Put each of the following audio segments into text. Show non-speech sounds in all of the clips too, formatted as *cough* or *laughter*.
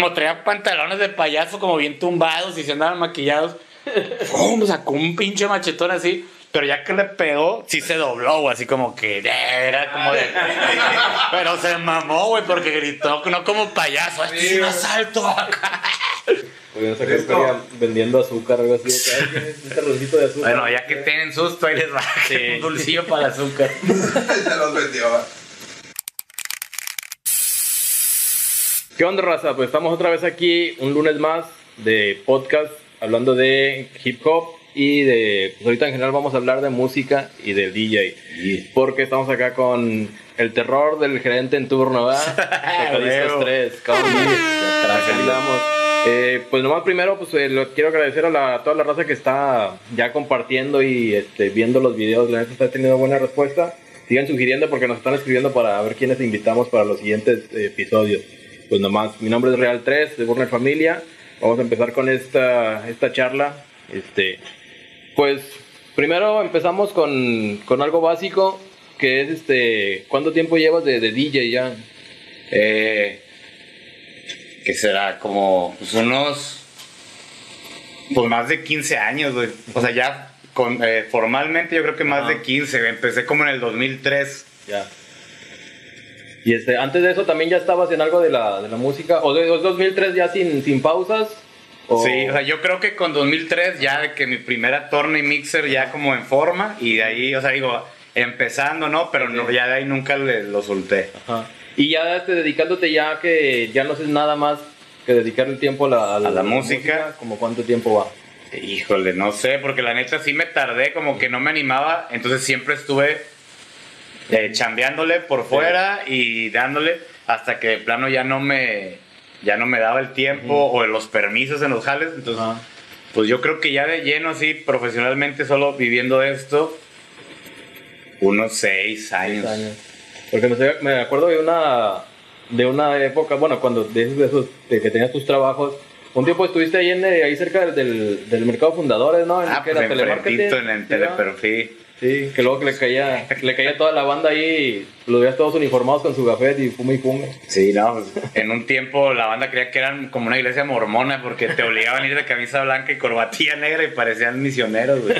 como traía pantalones de payaso como bien tumbados y se andaban maquillados. ¡Pum! Sacó un pinche machetón así. Pero ya que le pegó, sí se dobló, güey, así como que era como de. Pero se mamó, güey, porque gritó, no como payaso, es un asalto. Podrían sacar feria vendiendo azúcar o algo así. de que, "Ay, Un carroncito de azúcar. Bueno, ya que tienen susto, ahí les va un dulcillo para el azúcar. *laughs* Se los vendió. ¿Qué onda, raza? Pues estamos otra vez aquí, un lunes más de podcast, hablando de hip hop y de. Pues ahorita en general vamos a hablar de música y de DJ. Porque estamos acá con el terror del gerente en turno, ¿verdad? *laughs* Tocadiscos Huevo. 3, cabrón. Acá andamos. Eh, pues nomás primero, pues eh, lo quiero agradecer a, la- a toda la raza que está ya compartiendo y este, viendo los videos. La neta está teniendo buena respuesta. Sigan sugiriendo porque nos están escribiendo para ver quiénes invitamos para los siguientes eh, episodios. Pues nomás, mi nombre es Real 3 de Burner Familia. Vamos a empezar con esta, esta charla. Este, pues primero empezamos con, con algo básico que es este, ¿cuánto tiempo llevas de, de DJ ya? Eh, que será como pues, unos pues más de 15 años, güey. O sea, ya con, eh, formalmente yo creo que más de 15. güey. Empecé como en el 2003. Ya. Y este, antes de eso también ya estabas en algo de la, de la música, o de 2003 ya sin, sin pausas. O- Sí, o sea, yo creo que con 2003 ya de que mi primera torna y mixer ya como en forma y de ahí, o sea, digo, empezando, ¿no? Pero no, ya de ahí nunca le- lo solté. Ajá. Y ya este, dedicándote ya que ya no haces nada más que dedicarle tiempo a la, A la música. ¿Como cuánto tiempo va? Híjole, no sé, porque la neta sí me tardé, como que no me animaba, entonces siempre estuve *laughs* eh, chambeándole por fuera y dándole hasta que de plano ya no me ya no me daba el tiempo o los permisos en los jales, entonces Ajá. pues yo creo que ya de lleno así profesionalmente solo viviendo esto unos seis años. Seis años. Porque me, me acuerdo de una, de una época, bueno, cuando de esos, de esos de que tenías tus trabajos, un tiempo estuviste ahí, en, eh, ahí cerca del, del mercado fundadores, ¿no? En Ah, pues enfrentito telemarketing, en el ¿sí, teleperfil. Sí, que luego que le caía, le caía toda la banda ahí, los veías todos uniformados con su gafet y fume y fume. Sí, no, pues, en un tiempo la banda creía que eran como una iglesia mormona porque te obligaban a ir de camisa blanca y corbatilla negra y parecían misioneros, güey.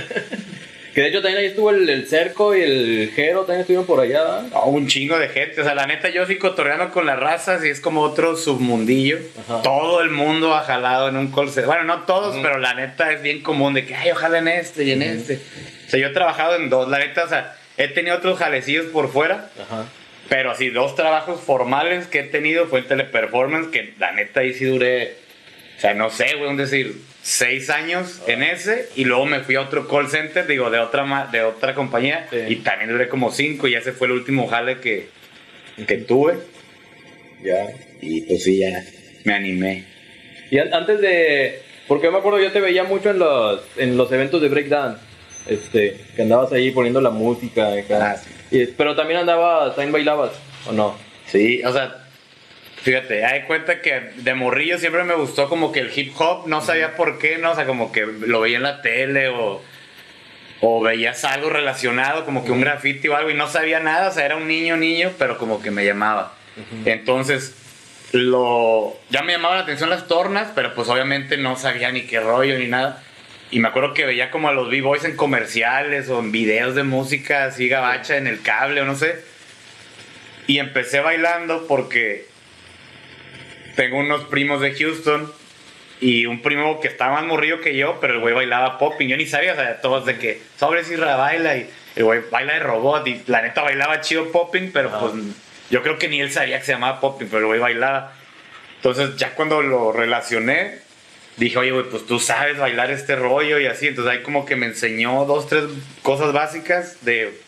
Que de hecho también ahí estuvo el, el cerco y el jero, también estuvieron por allá. ¿verdad? No, un chingo de gente, o sea, la neta yo sí cotorreando con las razas y es como otro submundillo. Ajá. Todo el mundo ha jalado en un call center. Bueno, no todos, pero la neta es bien común de que, ay, ojalá en este y en este. O sea, yo he trabajado en dos, la neta, o sea, he tenido otros jalecillos por fuera, Ajá. pero así, dos trabajos formales que he tenido fue en Teleperformance, que la neta ahí sí duré, o sea, no sé, güey, un decir, seis años en ese, y luego me fui a otro call center, digo, de otra, ma- de otra compañía, Sí. y también duré como cinco, y ese fue el último jale que, que tuve, Ya. y pues sí, ya me animé. Y an- antes de. Porque yo me acuerdo, yo te veía mucho en los, en los eventos de breakdance. Este, que andabas ahí poniendo la música. Ah, sí. Y- pero también andabas, también bailabas, ¿o no? Sí, o sea, fíjate, hay cuenta que de morrillo siempre me gustó como que el hip hop, no sabía por qué, ¿no? O sea, como que lo veía en la tele o, o veías algo relacionado, como que un graffiti o algo, y no sabía nada, o sea, era un niño, niño, pero como que me llamaba. Entonces, lo, ya me llamaban la atención las tornas, pero pues obviamente no sabía ni qué rollo ni nada. Y me acuerdo que veía como a los b-boys en comerciales o en videos de música así gabacha en el cable o no sé. Y empecé bailando porque tengo unos primos de Houston y un primo que estaba más morrido que yo, pero el güey bailaba popping. Yo ni sabía, o sea, todos de que sobre Isra baila y el güey baila de robot y la neta bailaba chido popping, pero pues yo creo que ni él sabía que se llamaba popping, pero el güey bailaba. Entonces ya cuando lo relacioné, dije, oye, güey, pues tú sabes bailar este rollo y así. Entonces ahí como que me enseñó dos, tres cosas básicas de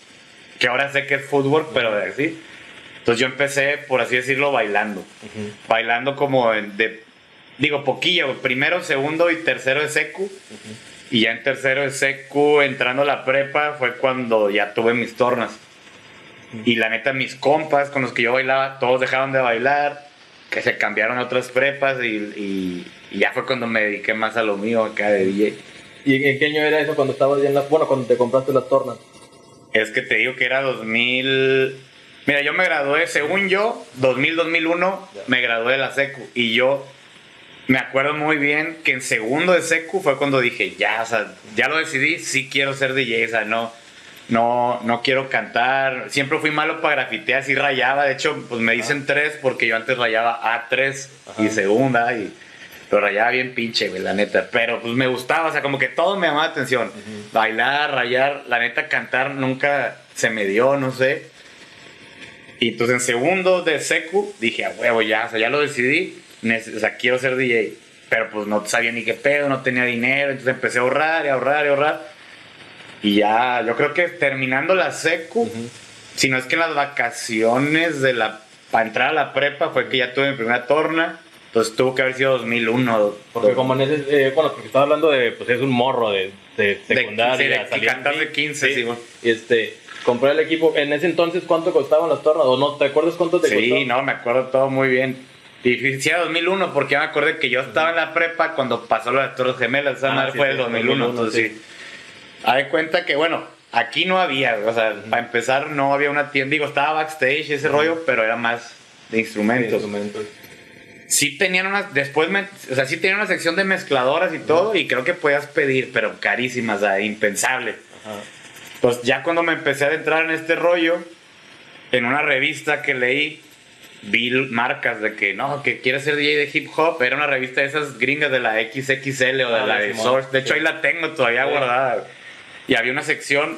que ahora sé que es fútbol, pero de así. Entonces yo empecé, por así decirlo, bailando. Bailando como de, digo, poquillo, primero, segundo y tercero de secu. Y ya en tercero de secu, entrando a la prepa, fue cuando ya tuve mis tornas. Y la neta, mis compas con los que yo bailaba, todos dejaron de bailar, que se cambiaron a otras prepas y, y- y ya fue cuando me dediqué más a lo mío acá de DJ. ¿Y en qué año era eso cuando estabas ya en la... Bueno, cuando te compraste las tornas? Es que te digo que era 2000. Mira, yo me gradué, según yo, 2000-2001, me gradué de la SECU. Y yo me acuerdo muy bien que en segundo de secu fue cuando dije, ya, o sea, ya lo decidí, sí quiero ser DJ, o sea, no, no, no quiero cantar. Siempre fui malo para grafitear, sí rayaba. De hecho, pues me dicen tres porque yo antes rayaba A3 y segunda y lo rayaba bien pinche, güey, la neta. Pero pues me gustaba, o sea, como que todo me llamaba la atención. Bailar, rayar, la neta, cantar nunca se me dio, no sé. Y entonces en segundo de secu dije, a huevo, ya, o sea, ya lo decidí, o sea, quiero ser DJ. Pero pues no sabía ni qué pedo, no tenía dinero, entonces empecé a ahorrar y ahorrar y ahorrar. Y ya, yo creo que terminando la secu, si no es que en las vacaciones de la para entrar a la prepa fue que ya tuve mi primera torna. Entonces tuvo que haber sido 2001. Porque como en ese, eh, bueno, porque estaba hablando de, pues es un morro de, de secundaria. De, de, de 15, sí. Y este, compré el equipo. En ese entonces, ¿cuánto costaban las tornas? ¿O no? ¿Te acuerdas cuánto te costó? Sí, no, me acuerdo todo muy bien. Sí, 2001, porque me acordé que yo estaba en la prepa cuando pasó las Torres Gemelas. Esa ah, madre fue el 2001, entonces sí. De cuenta que, bueno, aquí no había, o sea, para empezar no había una tienda, digo, estaba backstage ese rollo, pero era más de instrumentos. instrumentos. Sí tenían una, después, o sea, sí tenían una sección de mezcladoras y todo, y creo que podías pedir, pero carísimas, o sea, impensable. Pues ya cuando me empecé a adentrar en este rollo, en una revista que leí, vi marcas de que no, que quiere ser DJ de hip hop. Era una revista de esas gringas de la XXL o de ah, la de Source. De hecho, ahí la tengo todavía guardada. Y había una sección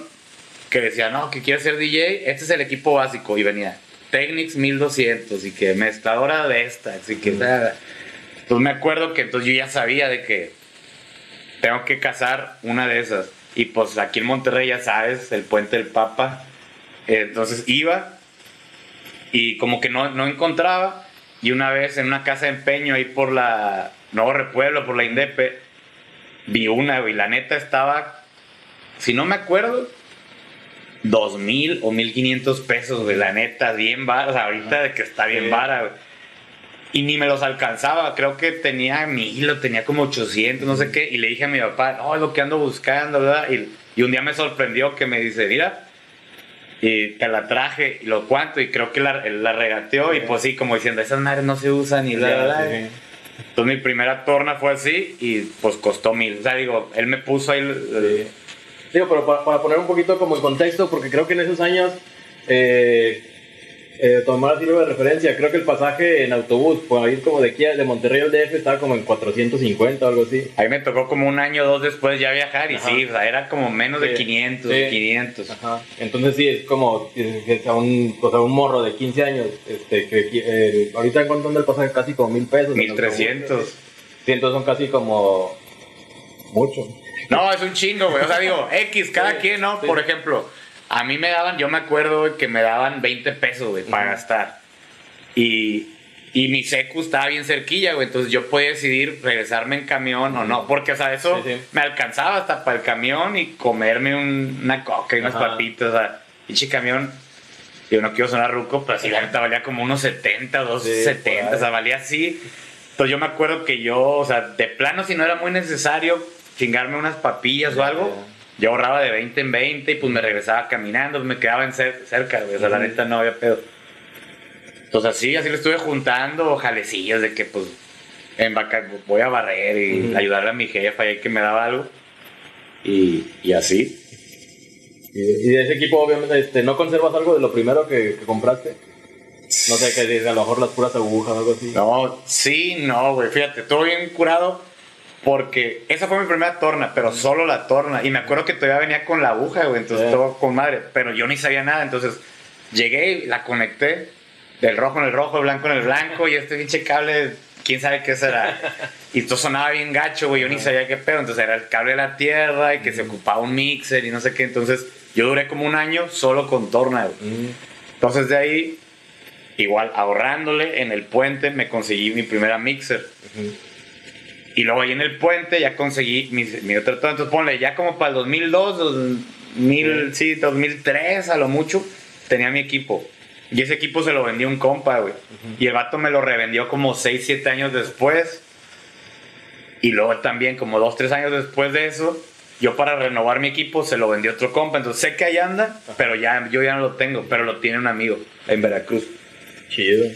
que decía, no, que quiere ser DJ, este es el equipo básico. Y venía Technics 1200 y que mezcladora de esta. Así que, entonces me acuerdo que entonces yo ya sabía de que tengo que cazar una de esas. Y pues aquí en Monterrey, ya sabes, el puente del Papa. Entonces iba y como que no, no encontraba. Y una vez en una casa de empeño ahí por la Nuevo Repueblo, por la Indepe, vi una, y la neta estaba si no me acuerdo, dos mil o mil quinientos pesos, de la neta, bien vara, ahorita de que está bien vara, Y ni me los alcanzaba, creo que tenía mil o tenía como 800, no sé qué, y le dije a mi papá, no, es lo que ando buscando, ¿verdad? Y, un día me sorprendió que me dice, mira, y te la traje y lo cuanto y creo que la, la regateó y pues sí, como diciendo, esas madres no se usan y bla, bla, Entonces mi primera torna fue así y pues costó mil. O sea, digo, él me puso ahí Digo, pero para, poner un poquito como el contexto, porque creo que en esos años, eh, eh, tomar así de referencia, creo que el pasaje en autobús, por ir como de aquí de Monterrey al DF estaba como en 450 o algo así. Ahí me tocó como un año o dos después ya viajar y sí, o sea, era como menos de 500, 500. Ajá. Entonces sí, es como es a un, o sea, un morro de 15 años, este, que eh, ahorita encontrando el pasaje casi como mil pesos. 1300. Sí, entonces son casi como mucho. No, es un chingo, güey. O sea, digo, X, cada quien, ¿no? Por ejemplo, a mí me daban, yo me acuerdo que me daban 20 pesos, güey, para gastar. Y, y mi secu estaba bien cerquilla, güey. Entonces yo podía decidir regresarme en camión o no. Porque, o sea, eso me alcanzaba hasta para el camión y comerme una coca y unas papitas. O sea, pinche camión. Yo no quiero sonar ruco, pero así la neta valía como unos 70, 270. o sea, valía así. Entonces yo me acuerdo que yo, o sea, de plano, si no era muy necesario, chingarme unas papillas o algo, yo ahorraba de 20 en 20 y pues me regresaba caminando, me quedaba en cerca, o sea, la neta no había pedo. Entonces así, así le estuve juntando jalecillas de que pues en vaca voy a barrer y ayudarle a mi jefa y que me daba algo. Y, y así. Y, de ese equipo, obviamente, este, ¿no conservas algo de lo primero que, compraste? No sé, que a lo mejor las puras agujas o algo así. No, sí, no, güey. Fíjate, todo bien curado porque esa fue mi primera torna, pero solo la torna. Y me acuerdo que todavía venía con la aguja, güey. Entonces todo con madre. Pero yo ni sabía nada. Entonces llegué y la conecté. Del rojo en el rojo, el blanco en el blanco. Y este pinche cable, quién sabe qué será. Y esto sonaba bien gacho, güey. Yo ni sabía qué pedo. Entonces era el cable de la tierra y que se ocupaba un mixer y no sé qué. Entonces yo duré como un año solo con torna, Entonces de ahí, igual ahorrándole en el puente, me conseguí mi primera mixer. Y luego ahí en el puente ya conseguí mi, mi otro todo. Entonces ponle, ya como para el 2002, 2000, sí. 2003 a lo mucho, tenía mi equipo. Y ese equipo se lo vendió un compa, güey. Y el vato me lo revendió como 6, 7 años después. Y luego también, como 2, 3 años después de eso, yo para renovar mi equipo se lo vendió otro compa. Entonces sé que ahí anda, pero ya, yo ya no lo tengo, pero lo tiene un amigo en Veracruz. Chido.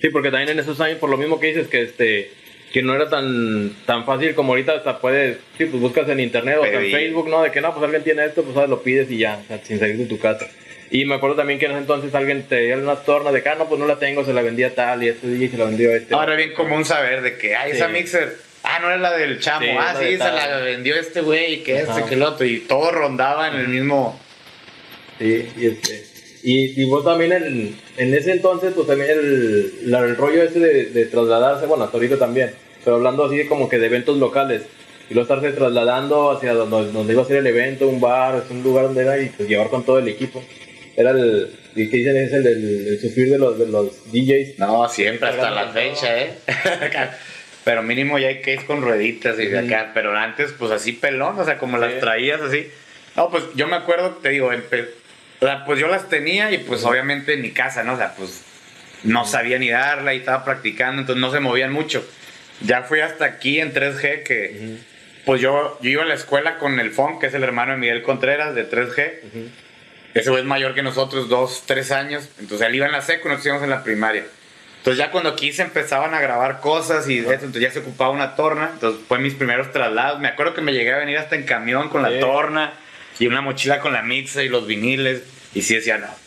Sí, porque también en esos años, por lo mismo que dices, que este que no era tan, tan fácil como ahorita hasta puedes, sí, pues buscas en internet o en. Facebook, ¿no? De que no, pues alguien tiene esto, pues ¿sabes? lo pides y ya, o sea, sin salir de tu casa. Y me acuerdo también que en ese entonces alguien te dio unas tornas de que, ah, no, pues no la tengo, se la vendía tal y este DJ se la vendió este. Ahora bien común saber de que, ay, esa Sí. mixer, ah, no era la del chamo, Sí, ah, sí, se tal. la vendió este güey, que este, que el otro, y todo rondaba en el mismo... Sí, y este. Y, y vos también en, en ese entonces, pues también el, el rollo ese de, de trasladarse, bueno, hasta ahorita también, pero hablando así como que de eventos locales, y luego estarse trasladando hacia donde, donde iba a ser el evento, un bar, un lugar donde era, y pues llevar con todo el equipo. Era el, y que dicen es el del el sufrir de los, de los DJs. No, siempre, hasta la fecha, ¿eh? *laughs* pero mínimo ya hay case con rueditas y de Ujú. acá, pero antes, pues así pelón, o sea, como Sí. las traías así. No, pues yo me acuerdo, te digo, pues yo las tenía y pues obviamente en mi casa, ¿no? O sea, pues no sabía ni darla y estaba practicando, entonces no se movían mucho. Ya fui hasta aquí en 3G que, pues yo, yo iba a la escuela con el Fon, que es el hermano de Miguel Contreras de 3G. Ese güey es mayor que nosotros, dos, tres años. Entonces él iba en la seco y nosotros íbamos en la primaria. Entonces ya cuando aquí se empezaban a grabar cosas y eso, entonces ya se ocupaba una torna. Entonces fue mis primeros traslados. Me acuerdo que me llegué a venir hasta en camión con la torna y una mochila con la mixa y los viniles. Y sí decía, no.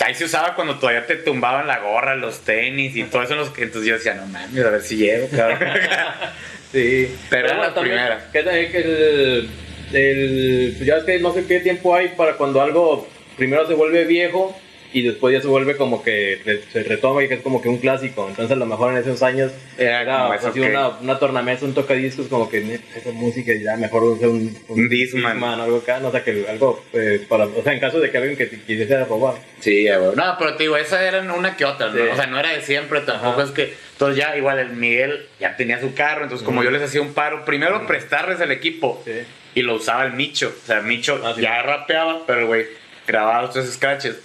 Ahí se usaba cuando todavía te tumbaban la gorra, los tenis y todo eso. en los que- Entonces yo decía, no mames, a ver si llego, cabrón. *laughs* Sí. Pero la también, primera. Que también que el, el- pues ya es que no sé qué tiempo hay para cuando algo primero se vuelve viejo y después ya se vuelve como que se retoma y que es como que un clásico. Entonces a lo mejor en esos años Era era eso así que- una, una tornamesa, un tocadiscos como que "Ne- esa música ya mejor usar un, Un Discman. algo acá, no, o sea que algo eh, para, o sea en caso de que alguien que te quisiera robar. Sí, güey. No, pero te digo, esa eran una que otra, ¿no? Sí. O sea, no era de siempre, tampoco Ajá. es que. Entonces ya, igual el Miguel ya tenía su carro, entonces como yo les hacía un paro, primero prestarles el equipo Sí. y lo usaba el Micho. O sea, el Micho Ah, sí. ya rapeaba, pero el güey grababa los tres scratches.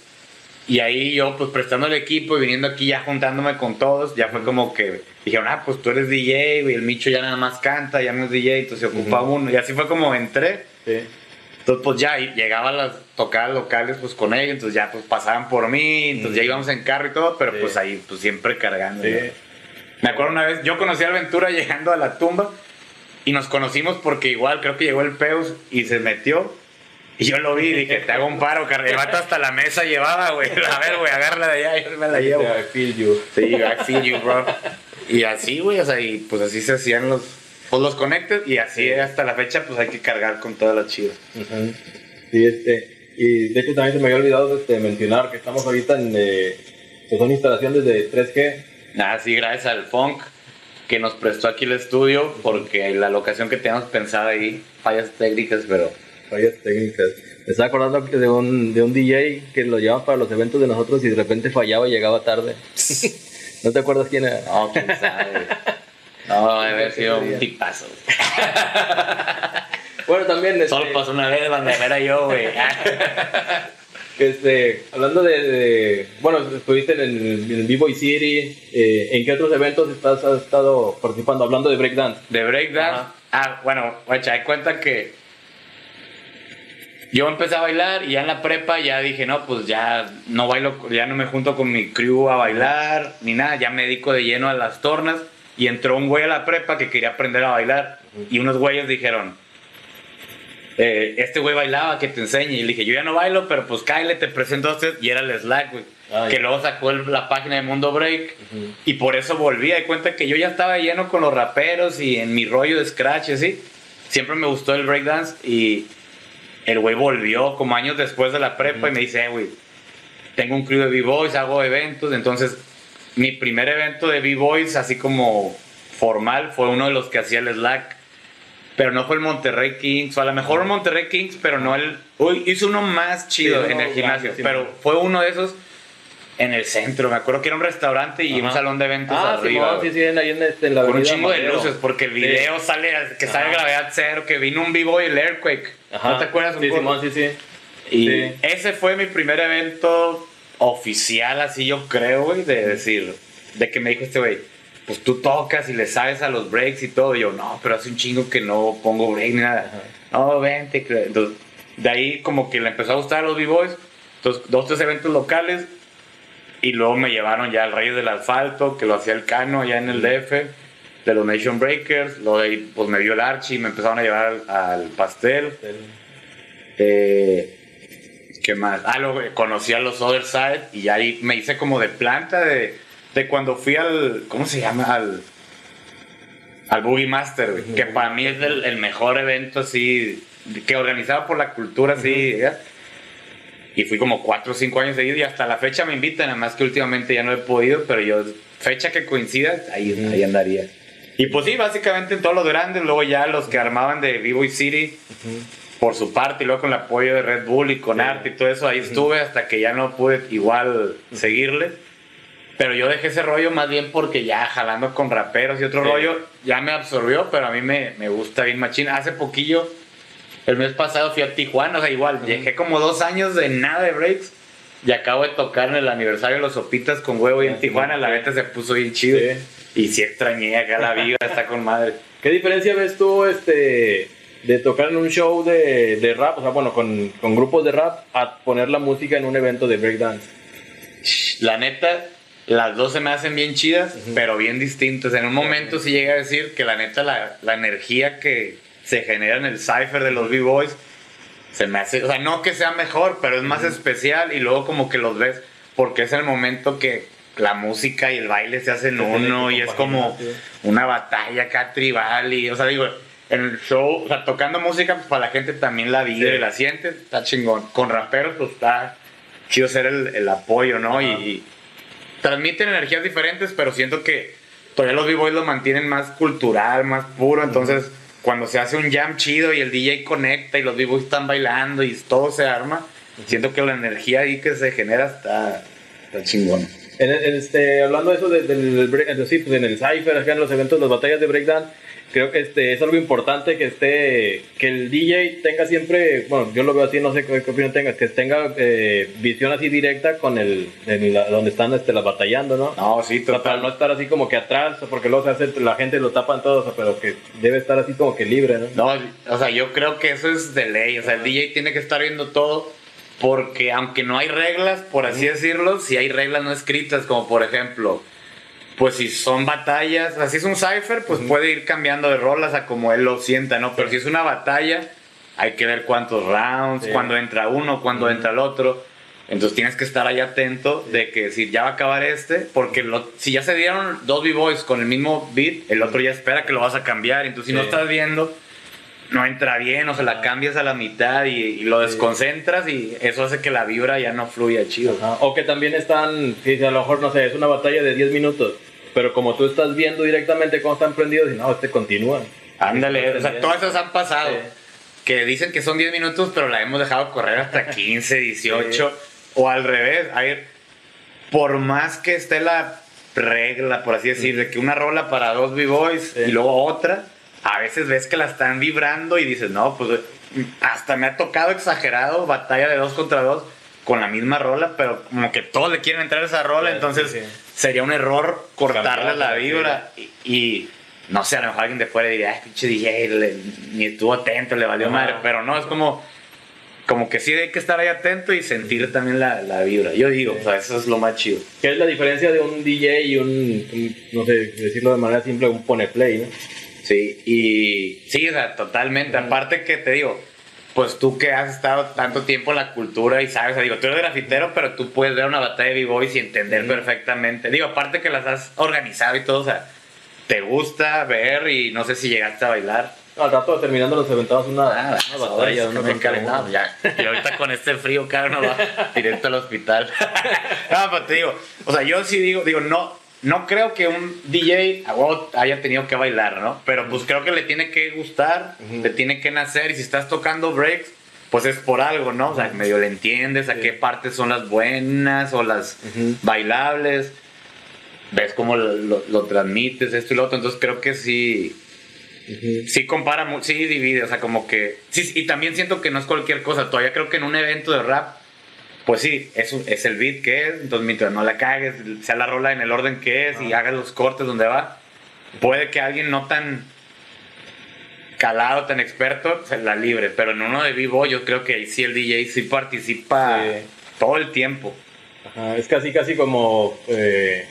Y ahí yo, pues prestando el equipo y viniendo aquí ya juntándome con todos, ya fue como que dijeron, ah, pues tú eres DJ, güey, el Micho ya nada más canta, ya no es DJ, entonces se ocupa uno. Y así fue como entré. Sí. Entonces, pues ya, y llegaba a las tocadas locales, pues con ellos, entonces ya, pues pasaban por mí, entonces ya íbamos en carro y todo, pero Sí. pues ahí, pues siempre cargando. Me acuerdo una vez, yo conocí a Aventura *laughs* llegando a la tumba y nos conocimos porque igual creo que llegó el Peus y se metió. Y yo lo vi y *laughs* dije, te hago un paro, carnal. El vato hasta la mesa llevaba, güey. *laughs* A ver, güey, agárrala de allá, yo me la llevo. I feel you. Sí, I feel you, bro. Y así, güey, o sea, y pues así se hacían los, pues, los conectes y así hasta la fecha, pues hay que cargar con todas las chivas. Ujú. Sí, este, y de hecho también se me había olvidado este, mencionar que estamos ahorita en, eh, que son instalaciones de 3G. Nada, sí, gracias al Funk que nos prestó aquí el estudio, porque la locación que teníamos pensada ahí, fallas técnicas, pero Fallas técnicas. Me estaba acordando de un, de un DJ que lo llevaba para los eventos de nosotros y de repente fallaba y llegaba tarde. *laughs* ¿No te acuerdas quién era? no, quién sabe. No, *laughs* debe haber sido un tipazo. Bueno, también, este, Solo pasó una vez, cuando era yo, güey. *laughs* este, hablando de, de- bueno, estuviste en el, B-Boy City, eh, ¿en qué otros eventos estás, has estado participando? Hablando de breakdance. De breakdance. Ajá. Ah, bueno, guacha, hay cuenta que yo empecé a bailar y ya en la prepa ya dije, no, pues ya no bailo, ya no me junto con mi crew a bailar ni nada, ya me dedico de lleno a las tornas. Y entró un güey a la prepa que quería aprender a bailar. Y unos güeyes dijeron, eh, este güey bailaba, que te enseñe. Y le dije, yo ya no bailo, pero pues cállate, te presento a usted. Y era el Slack, güey. Que luego sacó el- la página de Mundo Break. Y por eso volví. De cuenta que yo ya estaba lleno con los raperos y en mi rollo de scratch, así. Siempre me gustó el breakdance. Y el güey volvió como años después de la prepa y me dice, "Eh, güey, tengo un crew de B-Boys, hago eventos. Entonces, mi primer evento de B-Boys, así como formal, fue uno de los que hacía el Slack. Pero no fue el Monterrey Kings, o a lo mejor el Monterrey Kings, pero no el. Uy, hizo uno más chido Sí, en el gimnasio, pero fue uno de esos en el centro. Me acuerdo que era un restaurante y un Ajá. salón de eventos Ah, arriba. Simón, sí, sí, en, ahí en, este, en la con un chingo de luces, porque el video sale, que sale Ajá. gravedad cero, que vino un vivo y el Earthquake. Ajá. ¿No te acuerdas un Sí? Simón, sí, sí. Y Sí. ese fue mi primer evento oficial, así yo creo, güey, de decir, de que me dijo este güey, pues tú tocas y le sabes a los breaks y todo. Y yo, no, pero hace un chingo que no pongo break ni nada. No, vente. que-". Entonces, de ahí como que le empezó a gustar a los B-Boys. Entonces, dos, tres eventos locales. Y luego me llevaron ya al Reyes del Asfalto, que lo hacía el Cano allá en el DF. de los Nation Breakers, lo de, pues me vio el Archie, me empezaron a llevar al, al pastel. Eh, ¿Qué más? Ah, lo, conocí a los Other Side y ahí me hice como de planta de, de cuando fui al, ¿cómo se llama? Al, al Boogie Master, güey, que para mí es el, el mejor evento así, que organizado por la cultura así, ¿ya? Y fui como 4 o 5 años seguidos y hasta la fecha me invitan, nada más que últimamente ya no he podido, pero yo, fecha que coincida, ahí, ahí andaría. Y pues sí, básicamente en todos los grandes, luego ya los que armaban de B-Boy City, por su parte, y luego con el apoyo de Red Bull y con arte y todo eso, ahí estuve hasta que ya no pude igual seguirle. Pero yo dejé ese rollo más bien porque ya jalando con raperos y otro Sí. rollo ya me absorbió, pero a mí me, me gusta bien machín. Hace poquillo, el mes pasado fui a Tijuana, o sea, igual, dejé como dos años de nada de breaks y acabo de tocar en el aniversario de los Sopitas con huevo y en Ah, Tijuana, la neta se puso bien chido. Sí. Y sí extrañé acá la vida, está con madre. *laughs* ¿Qué diferencia ves tú este, de tocar en un show de, de rap, o sea, bueno, con, con grupos de rap, a poner la música en un evento de breakdance? La neta, las dos se me hacen bien chidas, pero bien distintas. En un momento sí llegué a decir que la neta, la, la energía que se genera en el cipher de los B-Boys se me hace, o sea, no que sea mejor, pero es más especial y luego como que los ves, porque es el momento que la música y el baile se hacen Se uno y es como sí. una batalla acá tribal y, o sea, digo, en el show, o sea, tocando música, pues para la gente también la vive Sí. y la siente, está chingón. Con raperos, pues está chido ser el, el apoyo, ¿no? Y, Ajá. y transmiten energías diferentes, pero siento que todavía los B-Boys lo mantienen más cultural, más puro, entonces cuando se hace un jam chido y el DJ conecta y los B-Boys están bailando y todo se arma, siento que la energía ahí que se genera está, está chingón. En, en este, hablando de eso de- del break, de- sí, pues en el Cypher, acá en los eventos, las batallas de breakdance, creo que este, es algo importante que esté, que el DJ tenga siempre, bueno, yo lo veo así, no sé qué, qué opinión tengas, que tenga eh, visión así directa con el, en la- donde están este, las batallando, ¿no? No, sí, O sea, para no estar así como que atrás, porque luego se hace, la gente lo tapan todos, o sea, pero que debe estar así como que libre, ¿no? No, o sea, yo creo que eso es de ley. O sea, el DJ tiene que estar viendo todo. Porque aunque no hay reglas, por así decirlo, si hay reglas no escritas, como por ejemplo, pues si son batallas, así es un cipher, pues puede ir cambiando de rolas a como él lo sienta, ¿no? Pero si es una batalla, hay que ver cuántos rounds, Sí. cuándo entra uno, cuándo entra el otro. Entonces tienes que estar ahí atento de que si ya va a acabar este, porque lo- si ya se dieron dos B-Boys con el mismo beat, el otro ya espera que lo vas a cambiar. Entonces si no estás viendo, no entra bien, o se la cambias a la mitad y, y lo desconcentras y eso hace que la vibra ya no fluya chido. Ajá, O que también están, si a lo mejor, no sé, es una batalla de 10 minutos, pero como tú estás viendo directamente cómo están prendidos, y no, este continúa. Ándale, o sea, todas esas han pasado. Sí. Que dicen que son 10 minutos, pero la hemos dejado correr hasta *laughs* 15, 18. O al revés. Hay, por más que esté la regla, por así decir, de que una rola para dos B-Boys Sí. y luego otra, a veces ves que la están vibrando y dices, no, pues hasta me ha tocado exagerado, batalla de dos contra dos con la misma rola, pero como que todos le quieren entrar a esa rola, Sí, entonces sí, sí. sería un error cortarle la sí. vibra y, y no sé, a lo mejor alguien de fuera diría, ay, pinche DJ, le- ni estuvo atento, le valió Ajá. madre, pero no, es como, como que sí hay que estar ahí atento y sentir también la, la vibra. Yo digo, o sea, eso es lo más chido. ¿Qué es la diferencia de un DJ y un, un, no sé, decirlo de manera simple, un pone play, ¿no? Sí, y sí, o sea, totalmente. Aparte que te digo, pues tú que has estado tanto tiempo en la cultura y sabes, o sea, digo, tú eres grafitero, pero tú puedes ver una batalla de B-Boys y entender perfectamente. Digo, aparte que las has organizado y todo, o sea, te gusta ver y no sé si llegaste a bailar. Al rato terminando nos aventamos una, Nada, una batalla. encalentado, uno. ya. Y ahorita con este frío, cara, no va *laughs* directo al hospital. *laughs* no, pero te digo, o sea, yo sí digo, digo, no, no creo que un DJ haya tenido que bailar, ¿no? Pero pues creo que le tiene que gustar, Ujú. le tiene que nacer, y si estás tocando breaks, pues es por algo, ¿no? O sea, medio le entiendes a Sí. qué partes son las buenas o las bailables, ves cómo lo, lo- lo transmites, esto y lo otro, entonces creo que sí, Ujú. sí compara, sí divide, o sea, como que... Sí, y también siento que no es cualquier cosa, todavía creo que en un evento de rap, pues sí, es, es el beat que es, entonces mientras no la cagues, sea la rola en el orden que es y hagas los cortes donde va, puede que alguien no tan calado, tan experto, se la libre, pero en uno de vivo yo creo que ahí sí el DJ sí participa Sí. todo el tiempo. Ajá, es casi, casi como, eh,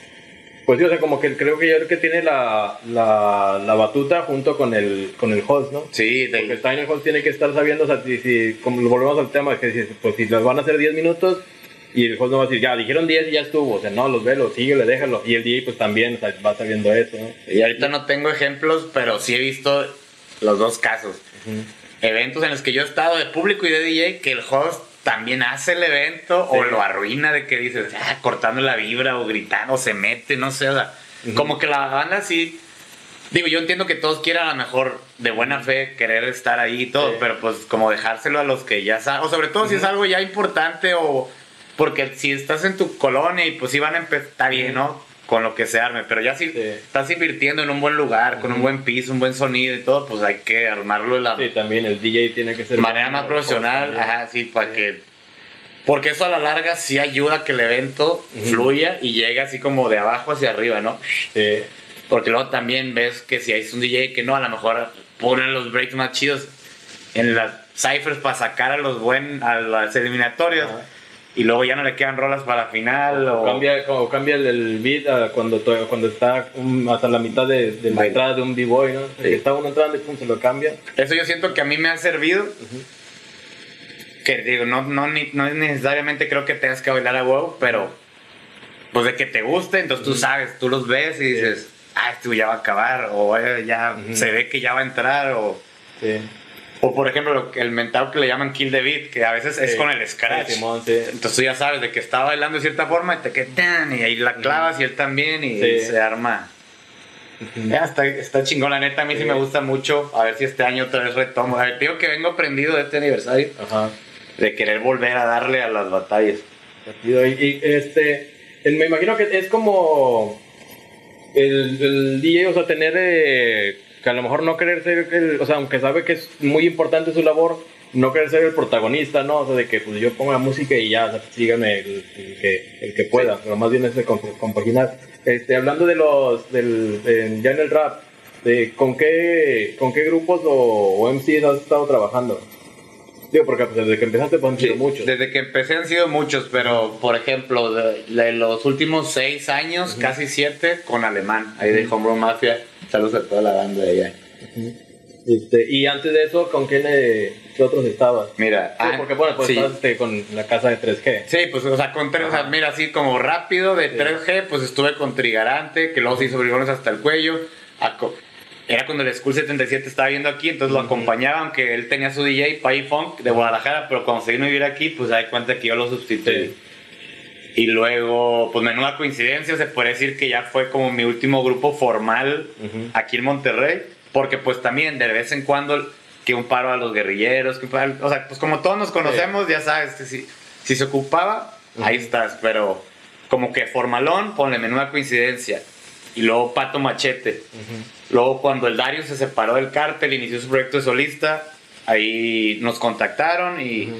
Pues sí, o sea, como que creo que yo creo que tiene la, la, la batuta junto con el, con el host, ¿no? Sí, de- Porque el Tiny Host tiene que estar sabiendo, o sea, si, si- como volvemos al tema, que si, pues si los van a hacer 10 minutos y el host no va a decir, ya, dijeron 10 y ya estuvo, o sea, no, los velo, síguele, déjalo. Y el DJ pues también, o sea, va sabiendo eso, ¿no? Y ahorita no tengo ejemplos, pero sí he visto los dos casos. Eventos en los que yo he estado de público y de DJ que el host también hace el evento o lo arruina de que dices, ah, cortando la vibra o gritando o se mete, no sé, o sea, como que la banda sí. Digo, yo entiendo que todos quieran a lo mejor de buena fe querer estar ahí y todo, Sí. pero pues como dejárselo a los que ya saben, o sobre todo si es algo ya importante o porque si estás en tu colonia y pues sí van a empezar, está bien, ¿no? Con lo que se arme, pero ya si Sí. estás invirtiendo en un buen lugar, con un buen piso, un buen sonido y todo, pues hay que armarlo de la Sí, también el DJ tiene que ser... manera más profesional, ajá, sí, para que... Porque eso a la larga sí ayuda a que el evento fluya y llegue así como de abajo hacia arriba, ¿no? Sí. Porque luego también ves que si hay un DJ que no, a lo mejor ponen los breaks más chidos en las ciphers para sacar a los buen a las eliminatorias. Y luego ya no le quedan rolas para la final o, O cambia, o cambia el, el beat cuando, cuando está um, hasta la mitad de, de la entrada de un b-boy, ¿no? Sí. Está uno entrando y pum, se lo cambia. Eso yo siento que a mí me ha servido. Que digo, no, no, ni- no es necesariamente creo que tengas que bailar a huevo, pero pues de que te guste, entonces tú sabes, tú los ves y dices, ah, esto ya va a acabar, o eh, ya se ve que ya va a entrar, o, Sí. O por ejemplo el mental que le llaman kill the beat, que a veces es con el scratch. Sí. Entonces tú ya sabes de que está bailando de cierta forma y te quedan y ahí la clavas y él también y Sí. se arma. Ya, está, está chingón, la neta, a mí sí. Me gusta mucho. A ver si este año otra vez retomo. A ver, digo que vengo aprendido de este aniversario Ajá. de querer volver a darle a las batallas. Y, y, este, me imagino que es como el, el DJ, o sea, tener eh, que a lo mejor no querer ser, el, o sea, aunque sabe que es muy importante su labor, no querer ser el protagonista, ¿no? O sea, de que pues yo pongo la música y ya, o sea, síganme el, el que, el que pueda, pero más bien es de comp- compaginar. Este, hablando de los, del, de- ya en el rap, de, ¿con, qué, ¿con qué grupos o, o MCs has estado trabajando? Digo, porque pues, desde que empezaste pues han sido muchos. Desde que empecé han sido muchos, pero por ejemplo, de, de los últimos seis años, casi siete, con Alemán, ahí de Homegrown Mafia. Saludos a toda la banda de allá. Este, y antes de eso, ¿con quién eh, qué otros estabas? Mira, Sí, ah, porque bueno, pues sí. estabas este, con la casa de 3G. Sí, pues, o sea, con tres, o sea, mira, así como rápido de 3G, pues estuve con Trigarante, que luego se hizo bribones hasta el cuello. Era cuando el School 77 estaba viendo aquí, entonces lo acompañaba, aunque él tenía su DJ, Pai Funk, de Guadalajara, pero cuando se vino a vivir aquí, pues se da cuenta que yo lo sustituí. Y luego, pues menuda coincidencia, se puede decir que ya fue como mi último grupo formal Ujú. aquí en Monterrey, porque pues también de vez en cuando que un paro a los guerrilleros, que un paro- o sea, pues como todos nos conocemos, ya sabes, que si, si se ocupaba, ahí estás, pero como que formalón, ponle menuda coincidencia. Y luego Pato Machete. Luego cuando el Dario se separó del cártel, inició su proyecto de solista, ahí nos contactaron y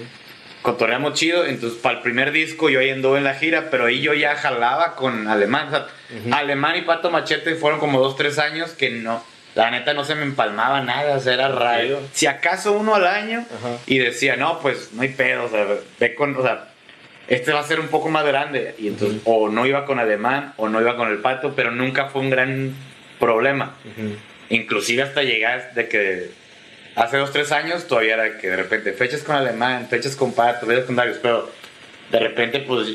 cotorreamos chido. Entonces, para el primer disco yo ahí anduve en la gira, pero ahí yo ya jalaba con Alemán. O sea, Alemán y Pato Machete fueron como dos, tres años que no, la neta no se me empalmaba nada, o sea, era raro. Si acaso uno al año y decía, no, pues no hay pedo, o sea, ve con, o sea, este va a ser un poco más grande. Y entonces, o no iba con Alemán o no iba con el Pato, pero nunca fue un gran problema. Inclusive hasta llegar de que hace dos, tres años todavía era que de repente fechas con alemán, fechas con pato, fechas con Darius, pero de repente pues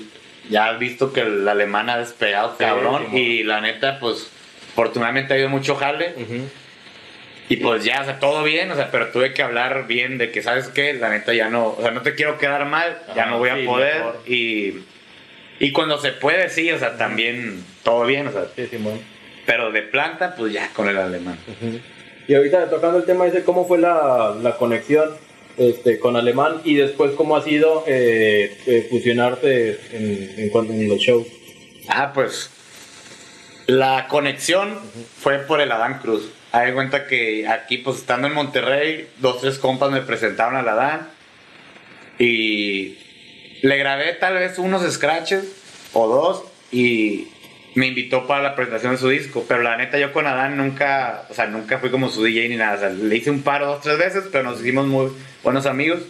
ya has visto que el alemán ha despegado cabrón y la neta pues afortunadamente ha habido mucho jale y pues ya, o sea, todo bien, o sea, pero tuve que hablar bien de que, ¿sabes qué? La neta ya no, o sea, no te quiero quedar mal, ya no voy a poder mejor. y... Y cuando se puede, sí, o sea, también todo bien, o sea, Sí, Simón. pero de planta, pues ya con el alemán. Y ahorita tocando el tema ese, ¿cómo fue la, la conexión este, con Alemán y después cómo ha sido eh, eh, fusionarte en, en, en los shows? Ah, pues la conexión fue por el Adán Cruz. Hay cuenta que aquí, pues estando en Monterrey, dos, tres compas me presentaron al Adán y le grabé tal vez unos scratches o dos y me invitó para la presentación de su disco. Pero la neta, yo con Adán nunca, o sea, nunca fui como su DJ ni nada. O sea, le hice un paro dos, tres veces, pero nos hicimos muy buenos amigos.